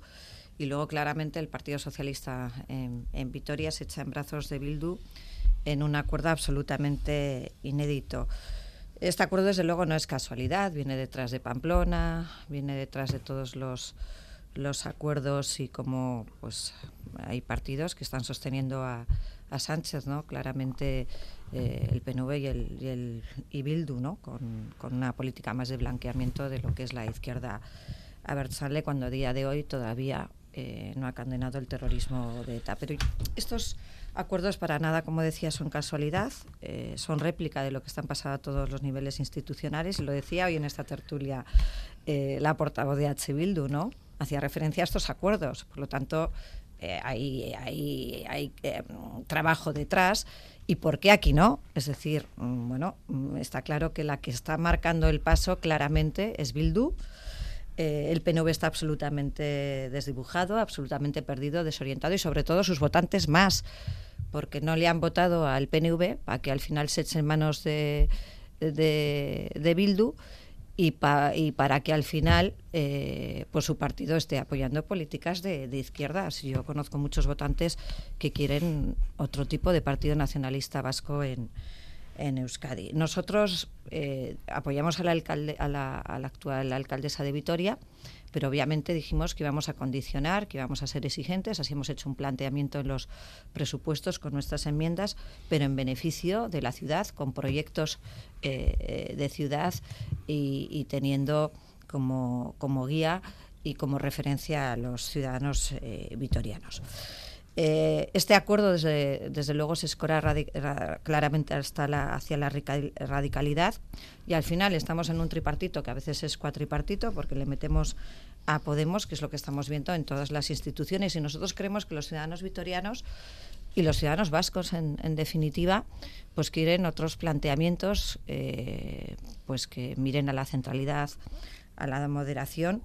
Y luego, claramente, el Partido Socialista en, Vitoria se echa en brazos de Bildu en un acuerdo absolutamente inédito. Este acuerdo, desde luego, no es casualidad, viene detrás de Pamplona, viene detrás de todos los, los acuerdos y como pues hay partidos que están sosteniendo a, a Sánchez, ¿no? Claramente eh, el PNV y el, y el Bildu, ¿no? Con, con, una política más de blanqueamiento de lo que es la izquierda abertzale, cuando a día de hoy todavía eh, no ha condenado el terrorismo de ETA. Pero estos acuerdos para nada, como decía, son casualidad, eh, son réplica de lo que están pasando a todos los niveles institucionales. Lo decía hoy en esta tertulia la portavoz de H. ¿no? Hacía referencia a estos acuerdos. Por lo tanto, hay, hay, hay trabajo detrás y por qué aquí no. Es decir, mm, bueno, mm, está claro que la que está marcando el paso claramente es Bildu. Eh, el PNV está absolutamente desdibujado, absolutamente perdido, desorientado y sobre todo sus votantes más, porque no le han votado al PNV para que al final se eche en manos de, de, de Bildu y, y para que al final eh, pues su partido esté apoyando políticas de, de, izquierdas. Yo conozco muchos votantes que quieren otro tipo de partido nacionalista vasco en, en Euskadi. Nosotros eh, apoyamos al alcalde, a la, a la actual alcaldesa de Vitoria pero obviamente dijimos que íbamos a condicionar, que íbamos a ser exigentes, así hemos hecho un planteamiento en los presupuestos con nuestras enmiendas, pero en beneficio de la ciudad, con proyectos eh, de ciudad y, teniendo como, como, guía y como referencia a los ciudadanos eh, vitorianos. Eh, este acuerdo, desde, desde luego, se escora claramente hasta la, hacia la radicalidad. Y al final estamos en un tripartito que a veces es cuatripartito porque le metemos a Podemos, que es lo que estamos viendo en todas las instituciones. Y nosotros creemos que los ciudadanos vitorianos y los ciudadanos vascos, en, definitiva, pues quieren otros planteamientos eh, pues que miren a la centralidad, a la moderación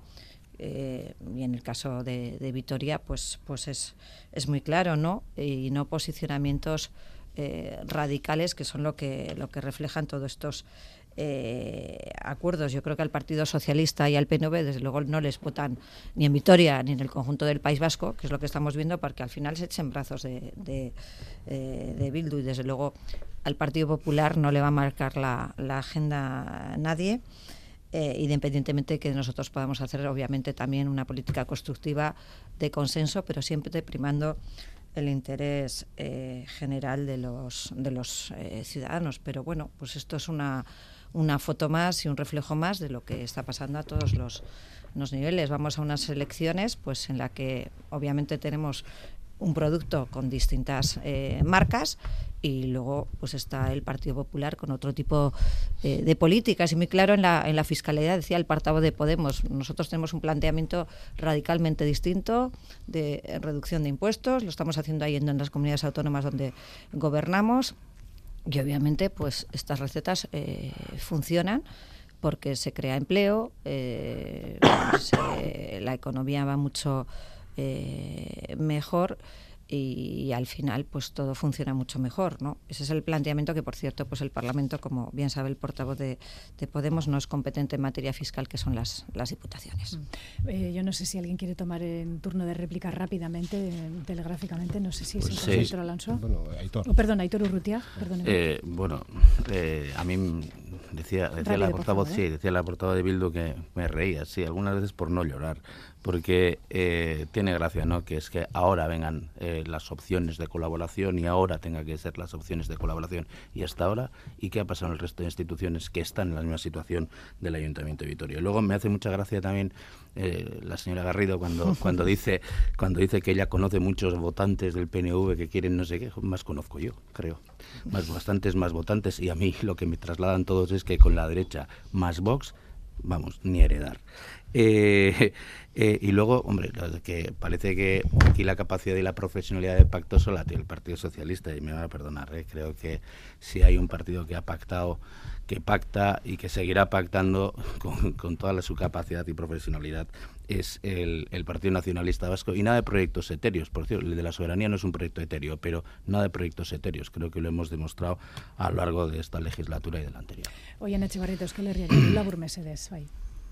eh, y en el caso de, Vitoria, pues, pues es, es muy claro, ¿no? Y no posicionamientos eh, radicales que son lo que, lo que reflejan todos estos eh, acuerdos. Yo creo que al Partido Socialista y al PNV, desde luego, no les votan ni en Vitoria ni en el conjunto del País Vasco, que es lo que estamos viendo, porque al final se echen brazos de, de, de Bildu y, desde luego, al Partido Popular no le va a marcar la agenda nadie eh, independientemente de que nosotros podamos hacer, obviamente, también una política constructiva de consenso, pero siempre primando el interés eh, general de los, de los eh, ciudadanos. Pero bueno, pues esto es una, una foto más y un reflejo más de lo que está pasando a todos los, los niveles. Vamos a unas elecciones pues en la que obviamente tenemos un producto con distintas eh, marcas y luego pues está el Partido Popular con otro tipo eh, de políticas. Y muy claro en la, en la fiscalidad decía el portavoz de Podemos nosotros tenemos un planteamiento radicalmente distinto de reducción de impuestos lo estamos haciendo ahí en las comunidades autónomas donde gobernamos y obviamente pues estas recetas eh, funcionan porque se crea empleo, la economía va mucho eh, mejor y, al final pues todo funciona mucho mejor no ese es el planteamiento que por cierto pues el Parlamento como bien sabe el portavoz de, Podemos no es competente en materia fiscal que son las, las diputaciones mm. eh, yo no sé si alguien quiere tomar en turno de réplica rápidamente telegráficamente no sé si es pues el sí. Alonso bueno, Aitor. Oh, perdón Aitor Urrutia eh, bueno eh, a mí decía, decía la portavoz sí decía la portavoz de Bildu que me reía sí algunas veces por no llorar porque eh, tiene gracia, ¿no? Que es que ahora vengan eh, las opciones de colaboración y ahora tenga que ser las opciones de colaboración y hasta ahora, ¿y qué ha pasado en el resto de instituciones que están en la misma situación del Ayuntamiento de Vitoria? Luego me hace mucha gracia también eh, la señora Garrido cuando, cuando, dice, cuando dice que ella conoce muchos votantes del PNV que quieren no sé qué, más conozco yo, creo. Más bastantes más votantes y a mí lo que me trasladan todos es que con la derecha más Vox, vamos, ni heredar. Eh, eh, y luego, hombre, que parece que aquí la capacidad y la profesionalidad de pacto solo la tiene el Partido Socialista, y me van a perdonar, ¿eh? creo que si hay un partido que ha pactado, que pacta y que seguirá pactando con, toda su capacidad y profesionalidad, es el, Partido Nacionalista Vasco. Y nada de proyectos etéreos, por cierto, el de la soberanía no es un proyecto etéreo, pero nada de proyectos etéreos, creo que lo hemos demostrado a lo largo de esta legislatura y de la anterior. Oye, Echevarritos, ¿qué le mesedes,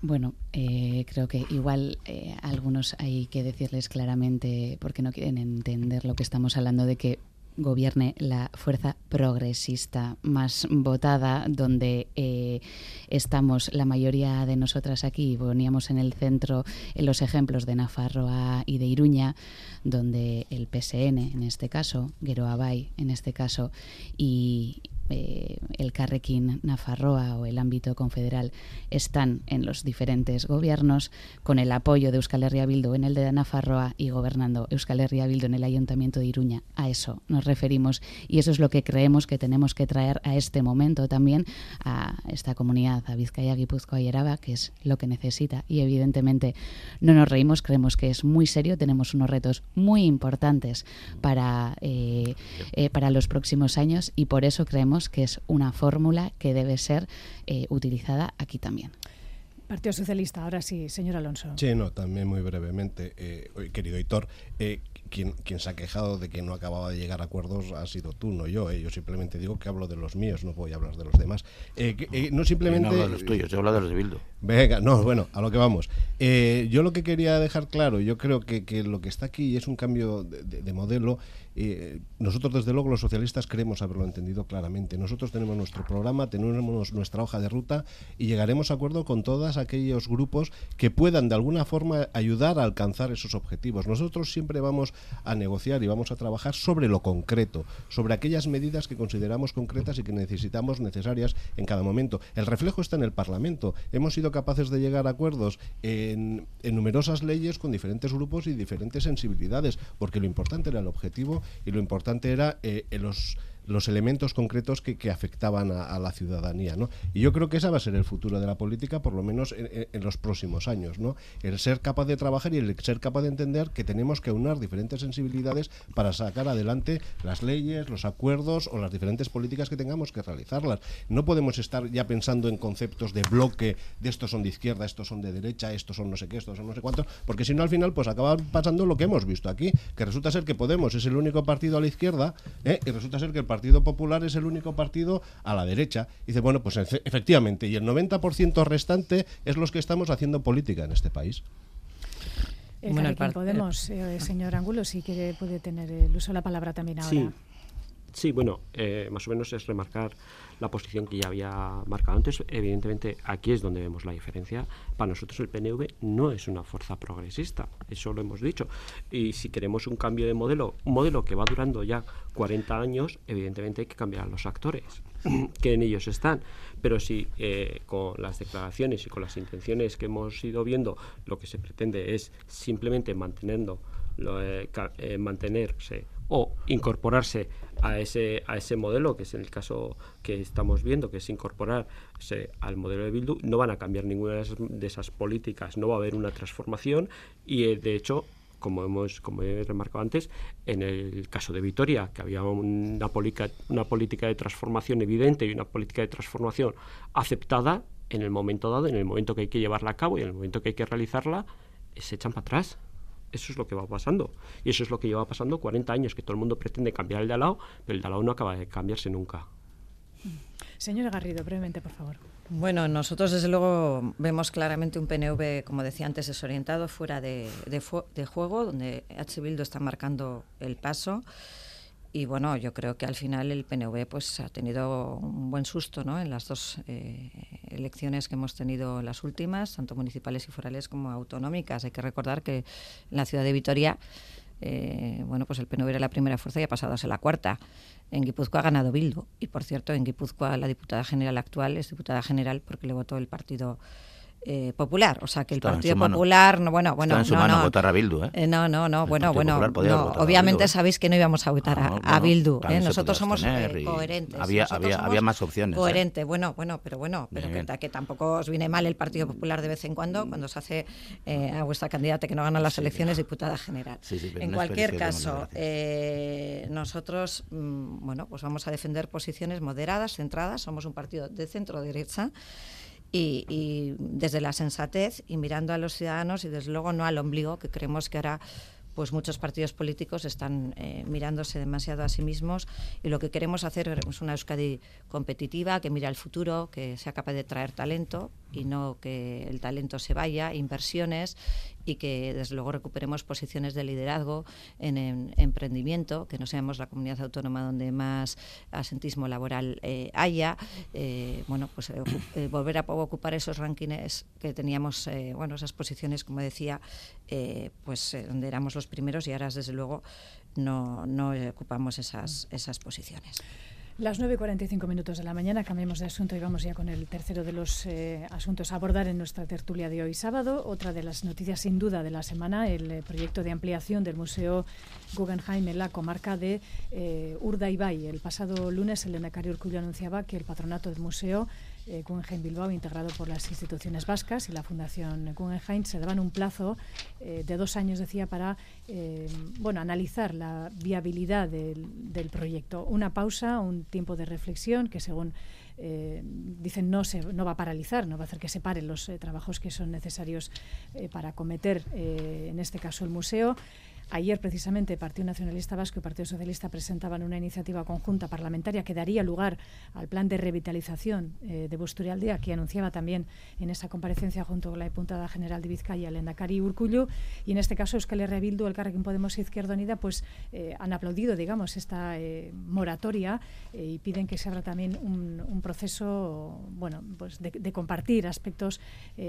bueno, eh, creo que igual eh, algunos hay que decirles claramente, porque no quieren entender lo que estamos hablando, de que gobierne la fuerza progresista más votada, donde eh, estamos la mayoría de nosotras aquí, poníamos en el centro en los ejemplos de Nafarroa y de Iruña, donde el PSN en este caso, Geroa Bay en este caso, y, eh, el Carrequín Nafarroa o el ámbito confederal están en los diferentes gobiernos, con el apoyo de Euskal Herria Bildu en el de Nafarroa y gobernando Euskal Herria Bildu en el Ayuntamiento de Iruña. A eso nos referimos y eso es lo que creemos que tenemos que traer a este momento también a esta comunidad, a Vizcaya, Guipúzcoa y Araba, que es lo que necesita. Y evidentemente no nos reímos, creemos que es muy serio, tenemos unos retos muy importantes para, eh, eh, para los próximos años y por eso creemos que es una fórmula que debe ser eh, utilizada aquí también. Partido Socialista, ahora sí, señor Alonso. Sí, no, también muy brevemente, eh, querido Hitor, eh, quien, quien, se ha quejado de que no acababa de llegar a acuerdos ha sido tú, no yo. Yo simplemente digo que hablo de los míos, no voy a hablar de los demás. no simplemente. No hablo de los tuyos, yo hablo de los de Bildo. Venga, no, bueno, a lo que vamos. yo lo que quería dejar claro, yo creo que, que lo que está aquí es un cambio de modelo eh, nosotros desde luego los socialistas queremos haberlo entendido claramente. Nosotros tenemos nuestro programa, tenemos nuestra hoja de ruta y llegaremos a acuerdo con todos aquellos grupos que puedan de alguna forma ayudar a alcanzar esos objetivos. Nosotros siempre vamos a negociar y vamos a trabajar sobre lo concreto, sobre aquellas medidas que consideramos concretas y que necesitamos necesarias en cada momento. El reflejo está en el Parlamento. Hemos sido capaces de llegar a acuerdos en, en numerosas leyes con diferentes grupos y diferentes sensibilidades, porque lo importante era el objetivo y lo importante era eh, los los elementos concretos que, afectaban a, la ciudadanía. ¿no? Y yo creo que ese va a ser el futuro de la política, por lo menos en, los próximos años. ¿no? El ser capaz de trabajar y el ser capaz de entender que tenemos que unir diferentes sensibilidades para sacar adelante las leyes, los acuerdos o las diferentes políticas que tengamos que realizarlas. No podemos estar ya pensando en conceptos de bloque, de estos son de izquierda, estos son de derecha, estos son no sé qué, estos son no sé cuántos, porque si no al final pues acaba pasando lo que hemos visto aquí, que resulta ser que Podemos es el único partido a la izquierda ¿eh? y resulta ser que el Partido Popular es el único partido a la derecha. dice, bueno, pues efectivamente, y el 90% restante es los que estamos haciendo política en este país. bueno, el Podemos, eh, señor Angulo, si quiere puede tener el uso de la palabra también ahora. Sí, sí bueno, eh, más o menos es remarcar la posición que ya había marcado antes. Evidentemente, aquí es donde vemos la diferencia. Para nosotros el PNV no es una fuerza progresista, eso lo hemos dicho. Y si queremos un cambio de modelo, un modelo que va durando ya 40 años, evidentemente hay que cambiar a los actores que en ellos están. Pero si eh, con las declaraciones y con las intenciones que hemos ido viendo, lo que se pretende es simplemente manteniendo, eh, eh, mantenerse o incorporarse a ese, a ese modelo, que es en el caso que estamos viendo, que es incorporarse al modelo de Bildu, no van a cambiar ninguna de esas políticas, no va a haber una transformación y eh, de hecho como hemos como he remarcado antes, en el caso de Vitoria, que había una, una política de transformación evidente y una política de transformación aceptada, en el momento dado, en el momento que hay que llevarla a cabo y en el momento que hay que realizarla, se echan para atrás. Eso es lo que va pasando. Y eso es lo que lleva pasando 40 años, que todo el mundo pretende cambiar el de al lado, pero el de al lado no acaba de cambiarse nunca. Señora Garrido, brevemente, por favor. Bueno, nosotros desde luego vemos claramente un PNV, como decía antes, desorientado, fuera de, de, juego, donde H. Bildu está marcando el paso. Y bueno, yo creo que al final el PNV pues ha tenido un buen susto ¿no? en las dos eh, elecciones que hemos tenido las últimas, tanto municipales y forales como autonómicas. Hay que recordar que en la ciudad de Vitoria, eh, bueno, pues el PNV era la primera fuerza y ha pasado a ser la cuarta. En Guipúzcoa ha ganado Bildu. Y por cierto, en Guipúzcoa la diputada general actual es diputada general porque le votó el partido eh, popular, o sea que el Partido Popular, no, bueno, bueno, en su no, mano no, votar a Bildu, ¿eh? eh no, no, no, bueno, bueno, obviamente sabéis que no íbamos a votar a, a, Bildu, ¿eh? nosotros somos eh, coherentes. Había, había, había, más opciones. Coherente, bueno, bueno, pero bueno, pero que, que, tampoco os viene mal el Partido Popular de vez en cuando cuando se hace a vuestra candidata que no gana las elecciones diputada general. en cualquier caso, nosotros, mm, bueno, pues vamos a defender posiciones moderadas, centradas, somos un partido de centro derecha y, desde la sensatez y mirando a los ciudadanos y desde luego no al ombligo que creemos que ahora pues muchos partidos políticos están eh, mirándose demasiado a sí mismos y lo que queremos hacer es una Euskadi competitiva que mira al futuro, que sea capaz de traer talento y no que el talento se vaya, inversiones y que desde luego recuperemos posiciones de liderazgo en, emprendimiento, que no seamos la comunidad autónoma donde más asentismo laboral eh, haya, eh, bueno, pues eh, volver a ocupar esos rankings que teníamos, bueno, esas posiciones, como decía, pues donde éramos los primeros y ahora desde luego no, no ocupamos esas, esas posiciones. Las 9.45 minutos de la mañana, cambiamos de asunto y vamos ya con el tercero de los eh, asuntos a abordar en nuestra tertulia de hoy sábado. Otra de las noticias sin duda de la semana, el eh, proyecto de ampliación del Museo Guggenheim en la comarca de eh, Urdaibai. El pasado lunes el Endacario Urcullo anunciaba que el patronato del museo eh, Bilbao, integrado por las instituciones vascas y la Fundación Guggenheim, se daban un plazo eh, de dos años, decía, para eh, bueno, analizar la viabilidad del, del, proyecto. Una pausa, un tiempo de reflexión que, según eh, dicen, no, se, no va a paralizar, no va a hacer que se paren los trabajos que son necesarios para acometer, en este caso, el museo. Ayer, precisamente, Partido Nacionalista Vasco y Partido Socialista presentaban una iniciativa conjunta parlamentaria que daría lugar al plan de revitalización eh, de Busturialdea, que anunciaba también en esa comparecencia junto con la diputada general de Vizcaya, el Endacari Urcullu. Y en este caso, Euskal Herria Bildu, el Carrequín Podemos Izquierda Unida, pues eh, han aplaudido, digamos, esta eh, moratoria y piden que se abra también un, proceso bueno, pues de compartir aspectos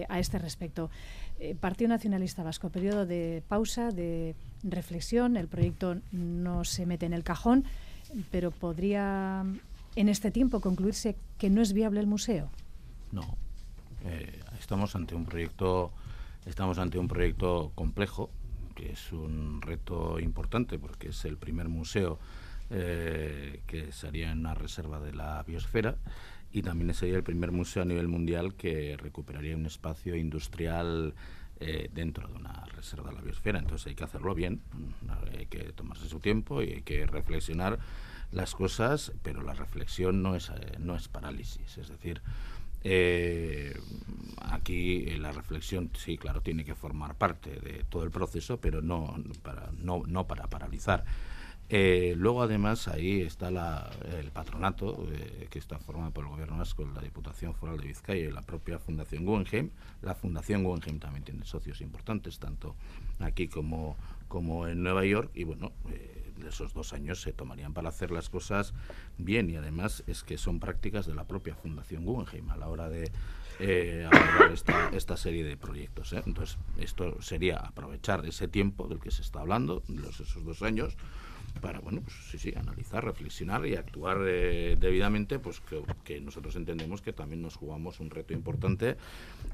a este respecto. Partido Nacionalista Vasco, periodo de pausa, de reflexión, el proyecto no se mete en el cajón, pero podría en este tiempo concluirse que no es viable el museo. No, eh, estamos ante un proyecto, estamos ante un proyecto complejo, que es un reto importante porque es el primer museo eh, que sería en una reserva de la biosfera y también sería el primer museo a nivel mundial que recuperaría un espacio industrial eh, dentro de una reserva de la biosfera. Entonces hay que hacerlo bien, hay que tomarse su tiempo y hay que reflexionar las cosas, pero la reflexión no es, eh, no es parálisis. Es decir, eh, aquí la reflexión, sí, claro, tiene que formar parte de todo el proceso, pero no para, no, no para paralizar. Eh, luego, además, ahí está el patronato, eh, que está formado por el Gobierno vasco, la Diputación Foral de Vizcaya y la propia Fundación Guggenheim. La Fundación Guggenheim también tiene socios importantes, tanto aquí como, como en Nueva York. Y bueno, eh, esos dos años se tomarían para hacer las cosas bien. Y además es que son prácticas de la propia Fundación Guggenheim a la hora de abordar esta, esta serie de proyectos. Entonces, esto sería aprovechar ese tiempo del que se está hablando, los, esos dos años para, bueno, pues sí, sí, analizar, reflexionar y actuar eh, debidamente, pues que, nosotros entendemos que también nos jugamos un reto importante,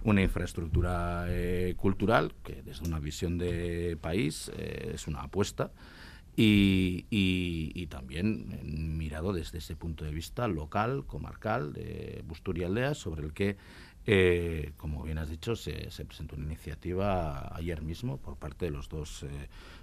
una infraestructura eh, cultural, que desde una visión de país eh, es una apuesta, y, también mirado desde ese punto de vista local, comarcal, de Busturia Aldea, sobre el que como bien has dicho, se, se, presentó una iniciativa ayer mismo por parte de los dos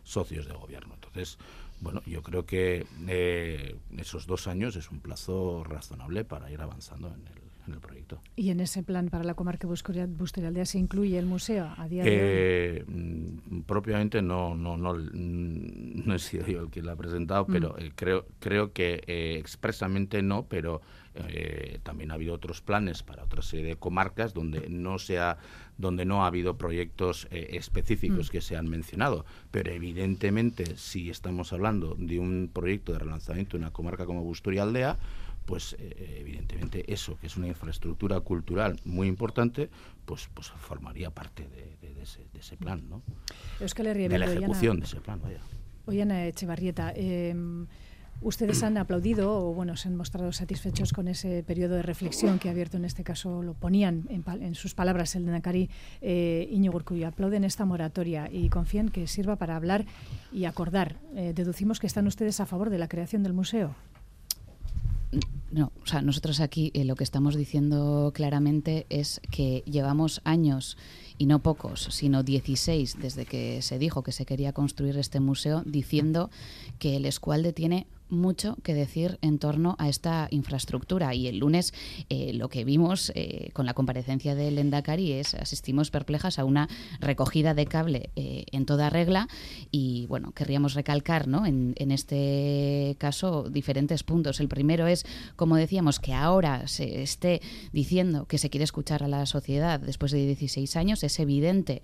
socios de gobierno. Entonces, bueno, yo creo que eh, esos dos años es un plazo razonable para ir avanzando en el, en el proyecto. ¿Y en ese plan para la comarca Busturialdea se incluye el museo a día de hoy? Eh, mm, propiamente no, no, no, no he sido yo el que lo ha presentado, mm. pero eh, creo, creo que expresamente no, pero también ha habido otros planes para otra serie de comarcas donde no se ha donde no ha habido proyectos eh, específicos mm. que se han mencionado. Pero evidentemente, si estamos hablando de un proyecto de relanzamiento de una comarca como Bustoria Aldea, pues eh, evidentemente eso, que es una infraestructura cultural muy importante, pues, pues formaría parte de, ese, plan, ¿no? de la ejecución de ese plan, vaya. Oye, Echevarrieta, eh, Ustedes han aplaudido o bueno, se han mostrado satisfechos con ese periodo de reflexión que ha abierto en este caso, lo ponían en, sus palabras el de Nakari eh, Aplauden esta moratoria y confían que sirva para hablar y acordar. Eh, deducimos que están ustedes a favor de la creación del museo. No, o sea, nosotros aquí eh, lo que estamos diciendo claramente es que llevamos años y no pocos, sino 16 desde que se dijo que se quería construir este museo, diciendo que el Escualde tiene mucho que decir en torno a esta infraestructura. Y el lunes eh, lo que vimos eh, con la comparecencia del Endacari es asistimos perplejas a una recogida de cable eh, en toda regla. Y bueno querríamos recalcar ¿no? en, en, este caso diferentes puntos. El primero es como decíamos que ahora se esté diciendo que se quiere escuchar a la sociedad después de 16 años. Es evidente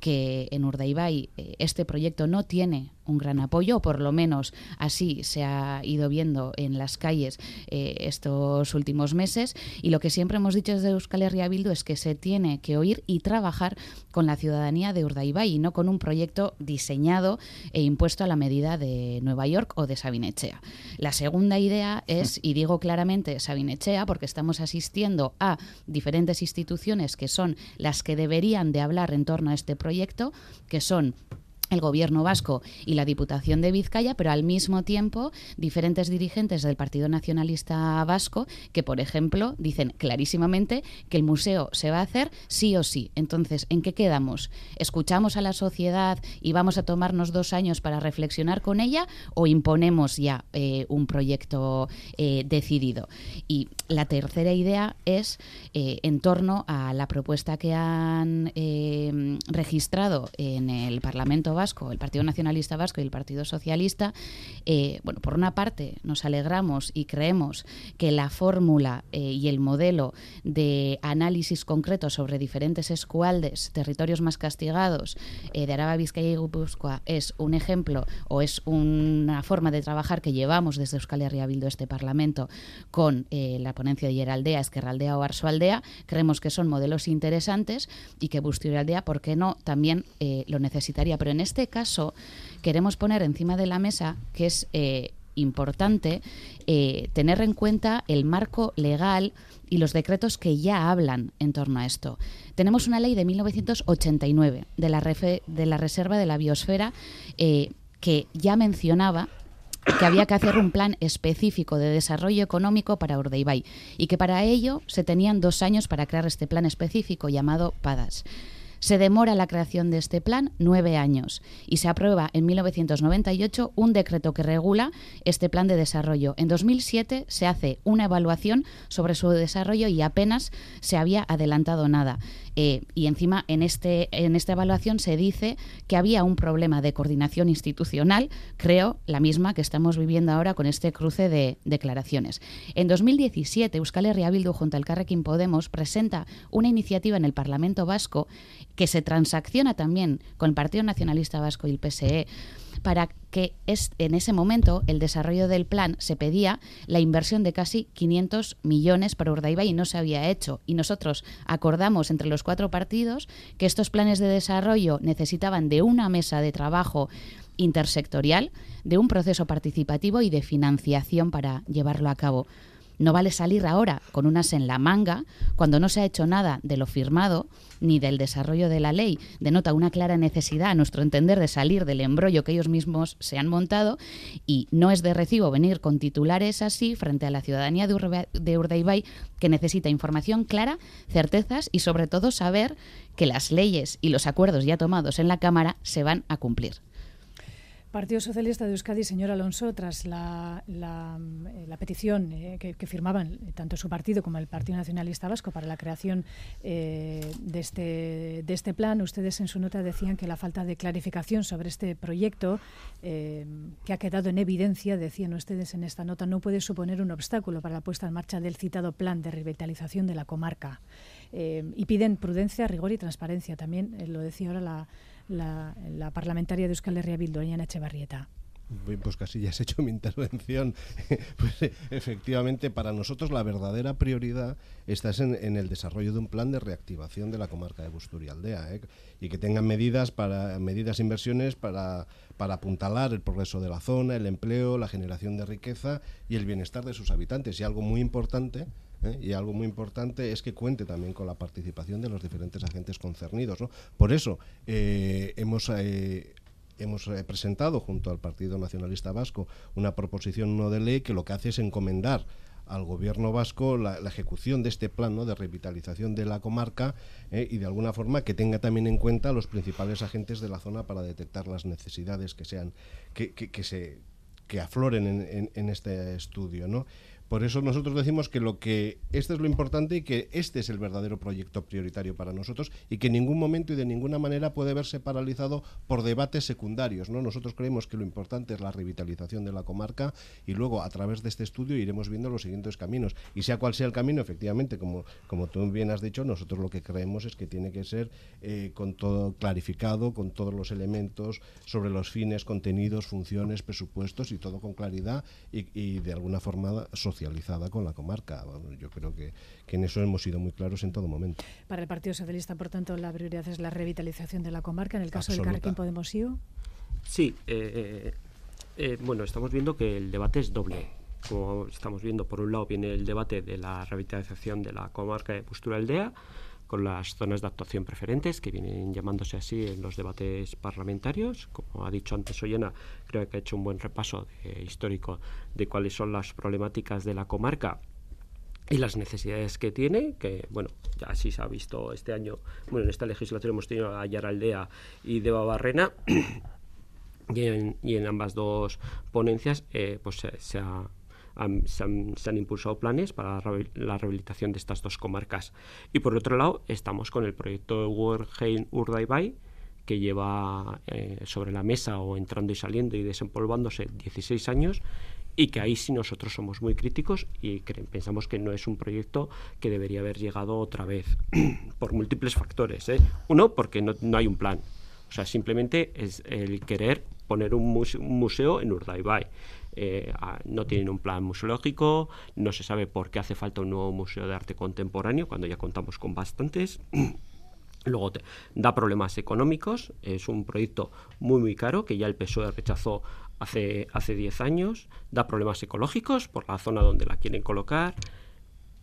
que en Urdaibai este proyecto no tiene un gran apoyo, o por lo menos así se ha ido viendo en las calles eh, estos últimos meses. Y lo que siempre hemos dicho desde Euskal Herria Bildu es que se tiene que oír y trabajar con la ciudadanía de Urdaibai y no con un proyecto diseñado e impuesto a la medida de Nueva York o de Sabinechea. La segunda idea es, y digo claramente Sabinechea, porque estamos asistiendo a diferentes instituciones que son las que deberían de hablar en torno a este proyecto, que son el gobierno vasco y la Diputación de Vizcaya, pero al mismo tiempo diferentes dirigentes del Partido Nacionalista Vasco que, por ejemplo, dicen clarísimamente que el museo se va a hacer sí o sí. Entonces, ¿en qué quedamos? ¿Escuchamos a la sociedad y vamos a tomarnos dos años para reflexionar con ella o imponemos ya eh, un proyecto eh, decidido? Y la tercera idea es eh, en torno a la propuesta que han registrado en el Parlamento Vasco, el Partido Nacionalista Vasco y el Partido Socialista, eh, bueno, por una parte nos alegramos y creemos que la fórmula eh, y el modelo de análisis concreto sobre diferentes escualdes, territorios más castigados eh, de Araba, Vizcaya y Guipúzcoa es un ejemplo o es una forma de trabajar que llevamos desde Euskal Herria Bildu este Parlamento con la ponencia de Geraldea, Esquerraldea o Arsoaldea. Creemos que son modelos interesantes y que Aldea, ¿por qué no?, también lo necesitaría. Pero en este caso queremos poner encima de la mesa que es eh, importante eh, tener en cuenta el marco legal y los decretos que ya hablan en torno a esto. Tenemos una ley de 1989 de la, de la Reserva de la Biosfera eh, que ya mencionaba que había que hacer un plan específico de desarrollo económico para Urdaibai y que para ello se tenían dos años para crear este plan específico llamado PADAS. Se demora la creación de este plan nueve años y se aprueba en 1998 un decreto que regula este plan de desarrollo. En 2007 se hace una evaluación sobre su desarrollo y apenas se había adelantado nada. Eh, y encima en, este, en esta evaluación se dice que había un problema de coordinación institucional, creo la misma que estamos viviendo ahora con este cruce de declaraciones. En 2017, Euskal Herria Bildu junto al Carrequín Podemos presenta una iniciativa en el Parlamento Vasco que se transacciona también con el Partido Nacionalista Vasco y el PSE para que es, en ese momento el desarrollo del plan se pedía la inversión de casi 500 millones para Urdaibai y no se había hecho. Y nosotros acordamos entre los cuatro partidos que estos planes de desarrollo necesitaban de una mesa de trabajo intersectorial, de un proceso participativo y de financiación para llevarlo a cabo. No vale salir ahora con unas en la manga cuando no se ha hecho nada de lo firmado ni del desarrollo de la ley. Denota una clara necesidad, a nuestro entender, de salir del embrollo que ellos mismos se han montado y no es de recibo venir con titulares así frente a la ciudadanía de, Urdaibai que necesita información clara, certezas y sobre todo saber que las leyes y los acuerdos ya tomados en la Cámara se van a cumplir. Partido Socialista de Euskadi, señor Alonso, tras la, eh, petición eh, que, firmaban tanto su partido como el Partido Nacionalista Vasco para la creación eh, este, de este plan, ustedes en su nota decían que la falta de clarificación sobre este proyecto, que ha quedado en evidencia, decían ustedes en esta nota, no puede suponer un obstáculo para la puesta en marcha del citado plan de revitalización de la comarca. y piden prudencia, rigor y transparencia. También lo decía ahora la la, parlamentaria de Euskal Herria Bildu, Echevarrieta. Pues casi ya has hecho mi intervención. pues efectivamente, para nosotros la verdadera prioridad está en, el desarrollo de un plan de reactivación de la comarca de Busturialdea ¿eh? y que tengan medidas para medidas inversiones para, para apuntalar el progreso de la zona, el empleo, la generación de riqueza y el bienestar de sus habitantes. Y algo muy importante ¿eh? y algo muy importante es que cuente también con la participación de los diferentes agentes concernidos. Por eso eh, hemos... Eh, hemos presentado junto al Partido Nacionalista Vasco una proposición no de ley que lo que hace es encomendar al gobierno vasco la, ejecución de este plan de revitalización de la comarca y de alguna forma que tenga también en cuenta los principales agentes de la zona para detectar las necesidades que sean que, que, se que afloren en, en, en este estudio ¿no? Por eso nosotros decimos que lo que este es lo importante y que este es el verdadero proyecto prioritario para nosotros y que en ningún momento y de ninguna manera puede verse paralizado por debates secundarios. ¿no? Nosotros creemos que lo importante es la revitalización de la comarca y luego a través de este estudio iremos viendo los siguientes caminos. Y sea cual sea el camino, efectivamente, como, como tú bien has dicho, nosotros lo que creemos es que tiene que ser eh, con todo clarificado, con todos los elementos sobre los fines, contenidos, funciones, presupuestos y todo con claridad y, y de alguna forma social socializada con la comarca. Yo creo que, en eso hemos sido muy claros en todo momento. Para el Partido Socialista, por tanto, la prioridad es la revitalización de la comarca. En el caso del Carrequín Podemos IO. Sí, eh, eh, bueno, estamos viendo que el debate es doble. Como estamos viendo, por un lado viene el debate de la revitalización de la comarca de Postura Aldea, con las zonas de actuación preferentes, que vienen llamándose así en los debates parlamentarios. Como ha dicho antes Ollena, creo que ha hecho un buen repaso histórico de cuáles son las problemáticas de la comarca y las necesidades que tiene, que bueno, ya así se ha visto este año, bueno, en esta legislatura hemos tenido a Aldea y Deva Barrena, y en, ambas dos ponencias eh, pues se ha se, han, impulsado planes para la rehabilitación de estas dos comarcas. Y por otro lado, estamos con el proyecto Guggenheim Urdaibai, que lleva eh, sobre la mesa o entrando y saliendo y desempolvándose 16 años y que ahí sí nosotros somos muy críticos y pensamos que no es un proyecto que debería haber llegado otra vez por múltiples factores. ¿eh? Uno, porque no, no, hay un plan. O sea, simplemente es el querer poner un, museo en Urdaibai. Eh, no tienen un plan museológico, no se sabe por qué hace falta un nuevo museo de arte contemporáneo cuando ya contamos con bastantes. Luego da problemas económicos, es un proyecto muy muy caro que ya el PSOE rechazó hace hace 10 años, da problemas ecológicos por la zona donde la quieren colocar.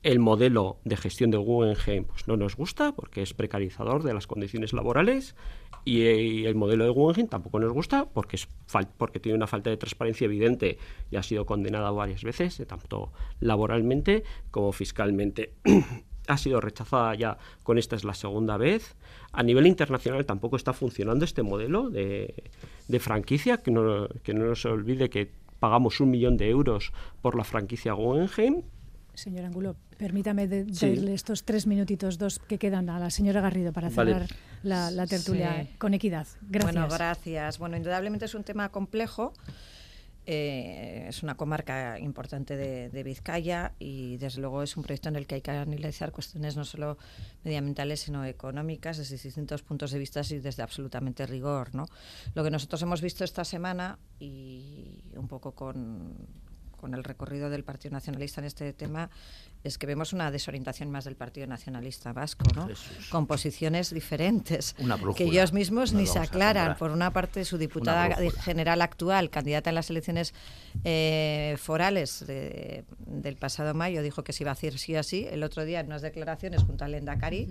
El modelo de gestión del Guggenheim pues, no nos gusta porque es precarizador de las condiciones laborales y, el modelo de Guggenheim tampoco nos gusta porque, es porque tiene una falta de transparencia evidente y ha sido condenada varias veces, tanto laboralmente como fiscalmente. ha sido rechazada ya con esta es la segunda vez. A nivel internacional tampoco está funcionando este modelo de, de franquicia, que no, que no se olvide que pagamos un millón de euros por la franquicia Guggenheim Señor Angulo, permítame darle estos tres minutitos, dos que quedan a la señora Garrido para cerrar la, tertulia con equidad. Gracias. Bueno, gracias. Bueno, indudablemente es un tema complejo. Eh, es una comarca importante de, Vizcaya y desde luego es un proyecto en el que hay que analizar cuestiones no solo medioambientales sino económicas desde distintos puntos de vista y desde absolutamente rigor. ¿no? Lo que nosotros hemos visto esta semana y un poco con, con el recorrido del Partido Nacionalista en este tema es que vemos una desorientación más del Partido Nacionalista Vasco, ¿no? Con posiciones diferentes, que ellos mismos ni se aclaran. Por una parte, su diputada general actual, candidata en las elecciones eh, forales del pasado mayo, dijo que se iba a hacer sí así. El otro día, en unas declaraciones junto al Endacari,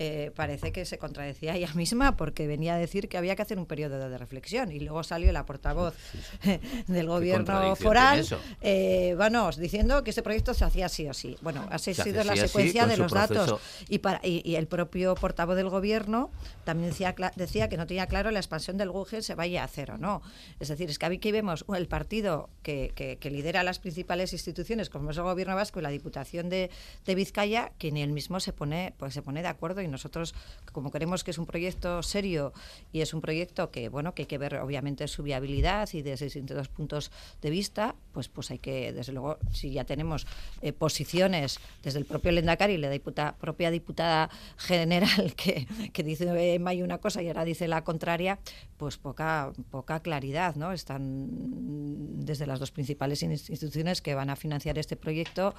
eh, parece que se contradecía ella misma porque venía a decir que había que hacer un periodo de reflexión. Y luego salió la portavoz del gobierno foral, eh, bueno, diciendo que este proyecto se hacía así o así. Bueno, ha sido la secuencia de los datos. y, para, y, el propio portavoz del gobierno también decía, decía que no tenía claro la expansión del Google se vaya a hacer o no. Es decir, es que aquí vemos el partido que, que, lidera las principales instituciones, como es el gobierno vasco y la Diputación de, de Vizcaya, que ni él mismo se pone, pues se pone de acuerdo y nosotros, como creemos que es un proyecto serio y es un proyecto que, bueno, que hay que ver obviamente su viabilidad y desde distintos puntos de vista, pues, pues hay que, desde luego, si ya tenemos eh, posiciones desde el propio Lendakari la diputa, propia diputada general que, que dice en mayo una cosa y ahora dice la contraria, pues poca, poca claridad, ¿no? Están desde las dos principales instituciones que van a financiar este proyecto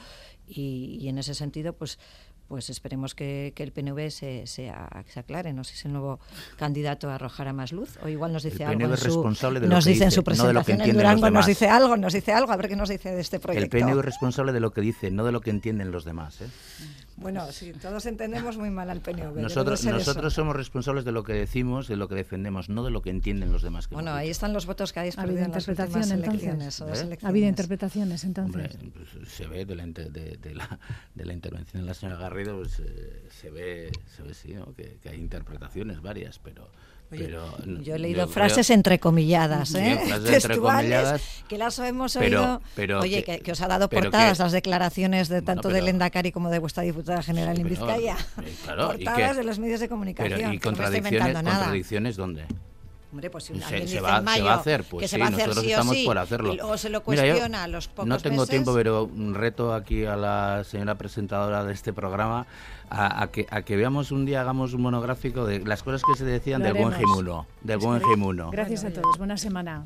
y en ese sentido, pues pues esperemos que, el PNV se, se, aclare. No sé si el nuevo candidato arrojará más luz o igual nos dice el algo. PNV es responsable de lo nos dice en su presentación en Durango, nos dice algo, nos dice algo, a ver qué nos dice de este proyecto. El PNV es responsable de lo que dice, no de lo que entienden los demás. ¿eh? Bueno, sí, todos entendemos muy mal al PNV. Nosotros, nosotros somos responsables de lo que decimos, de lo que defendemos, no de lo que entienden los demás. bueno, ahí están los votos que habéis ¿Ha habido interpretaciones entonces? ¿Eh? ¿Ha habido interpretaciones entonces? Pues, se ve de la, de, la, de la, intervención de la señora Garrido, pues, eh, se, ve, se ve sí, que, que hay interpretaciones varias, pero yo he leído frases entrecomilladas, ¿eh? textuales, que las hemos oído. oye, que, os ha dado portadas las declaraciones de tanto de Lenda Cari como de vuestra diputada general en Vizcaya. Eh, portadas de los medios de comunicación. ¿Y contradicciones, contradicciones dónde? Hombre, pues si se, se, va, se, va, a hacer, pues sí, nosotros estamos por hacerlo. Luego se lo cuestiona a los pocos No tengo tiempo, pero reto aquí a la señora presentadora de este programa a, que, a que veamos un día, hagamos un monográfico de las cosas que se decían del buen Gimuno. Del buen Gimuno. Gracias a todos, buena semana.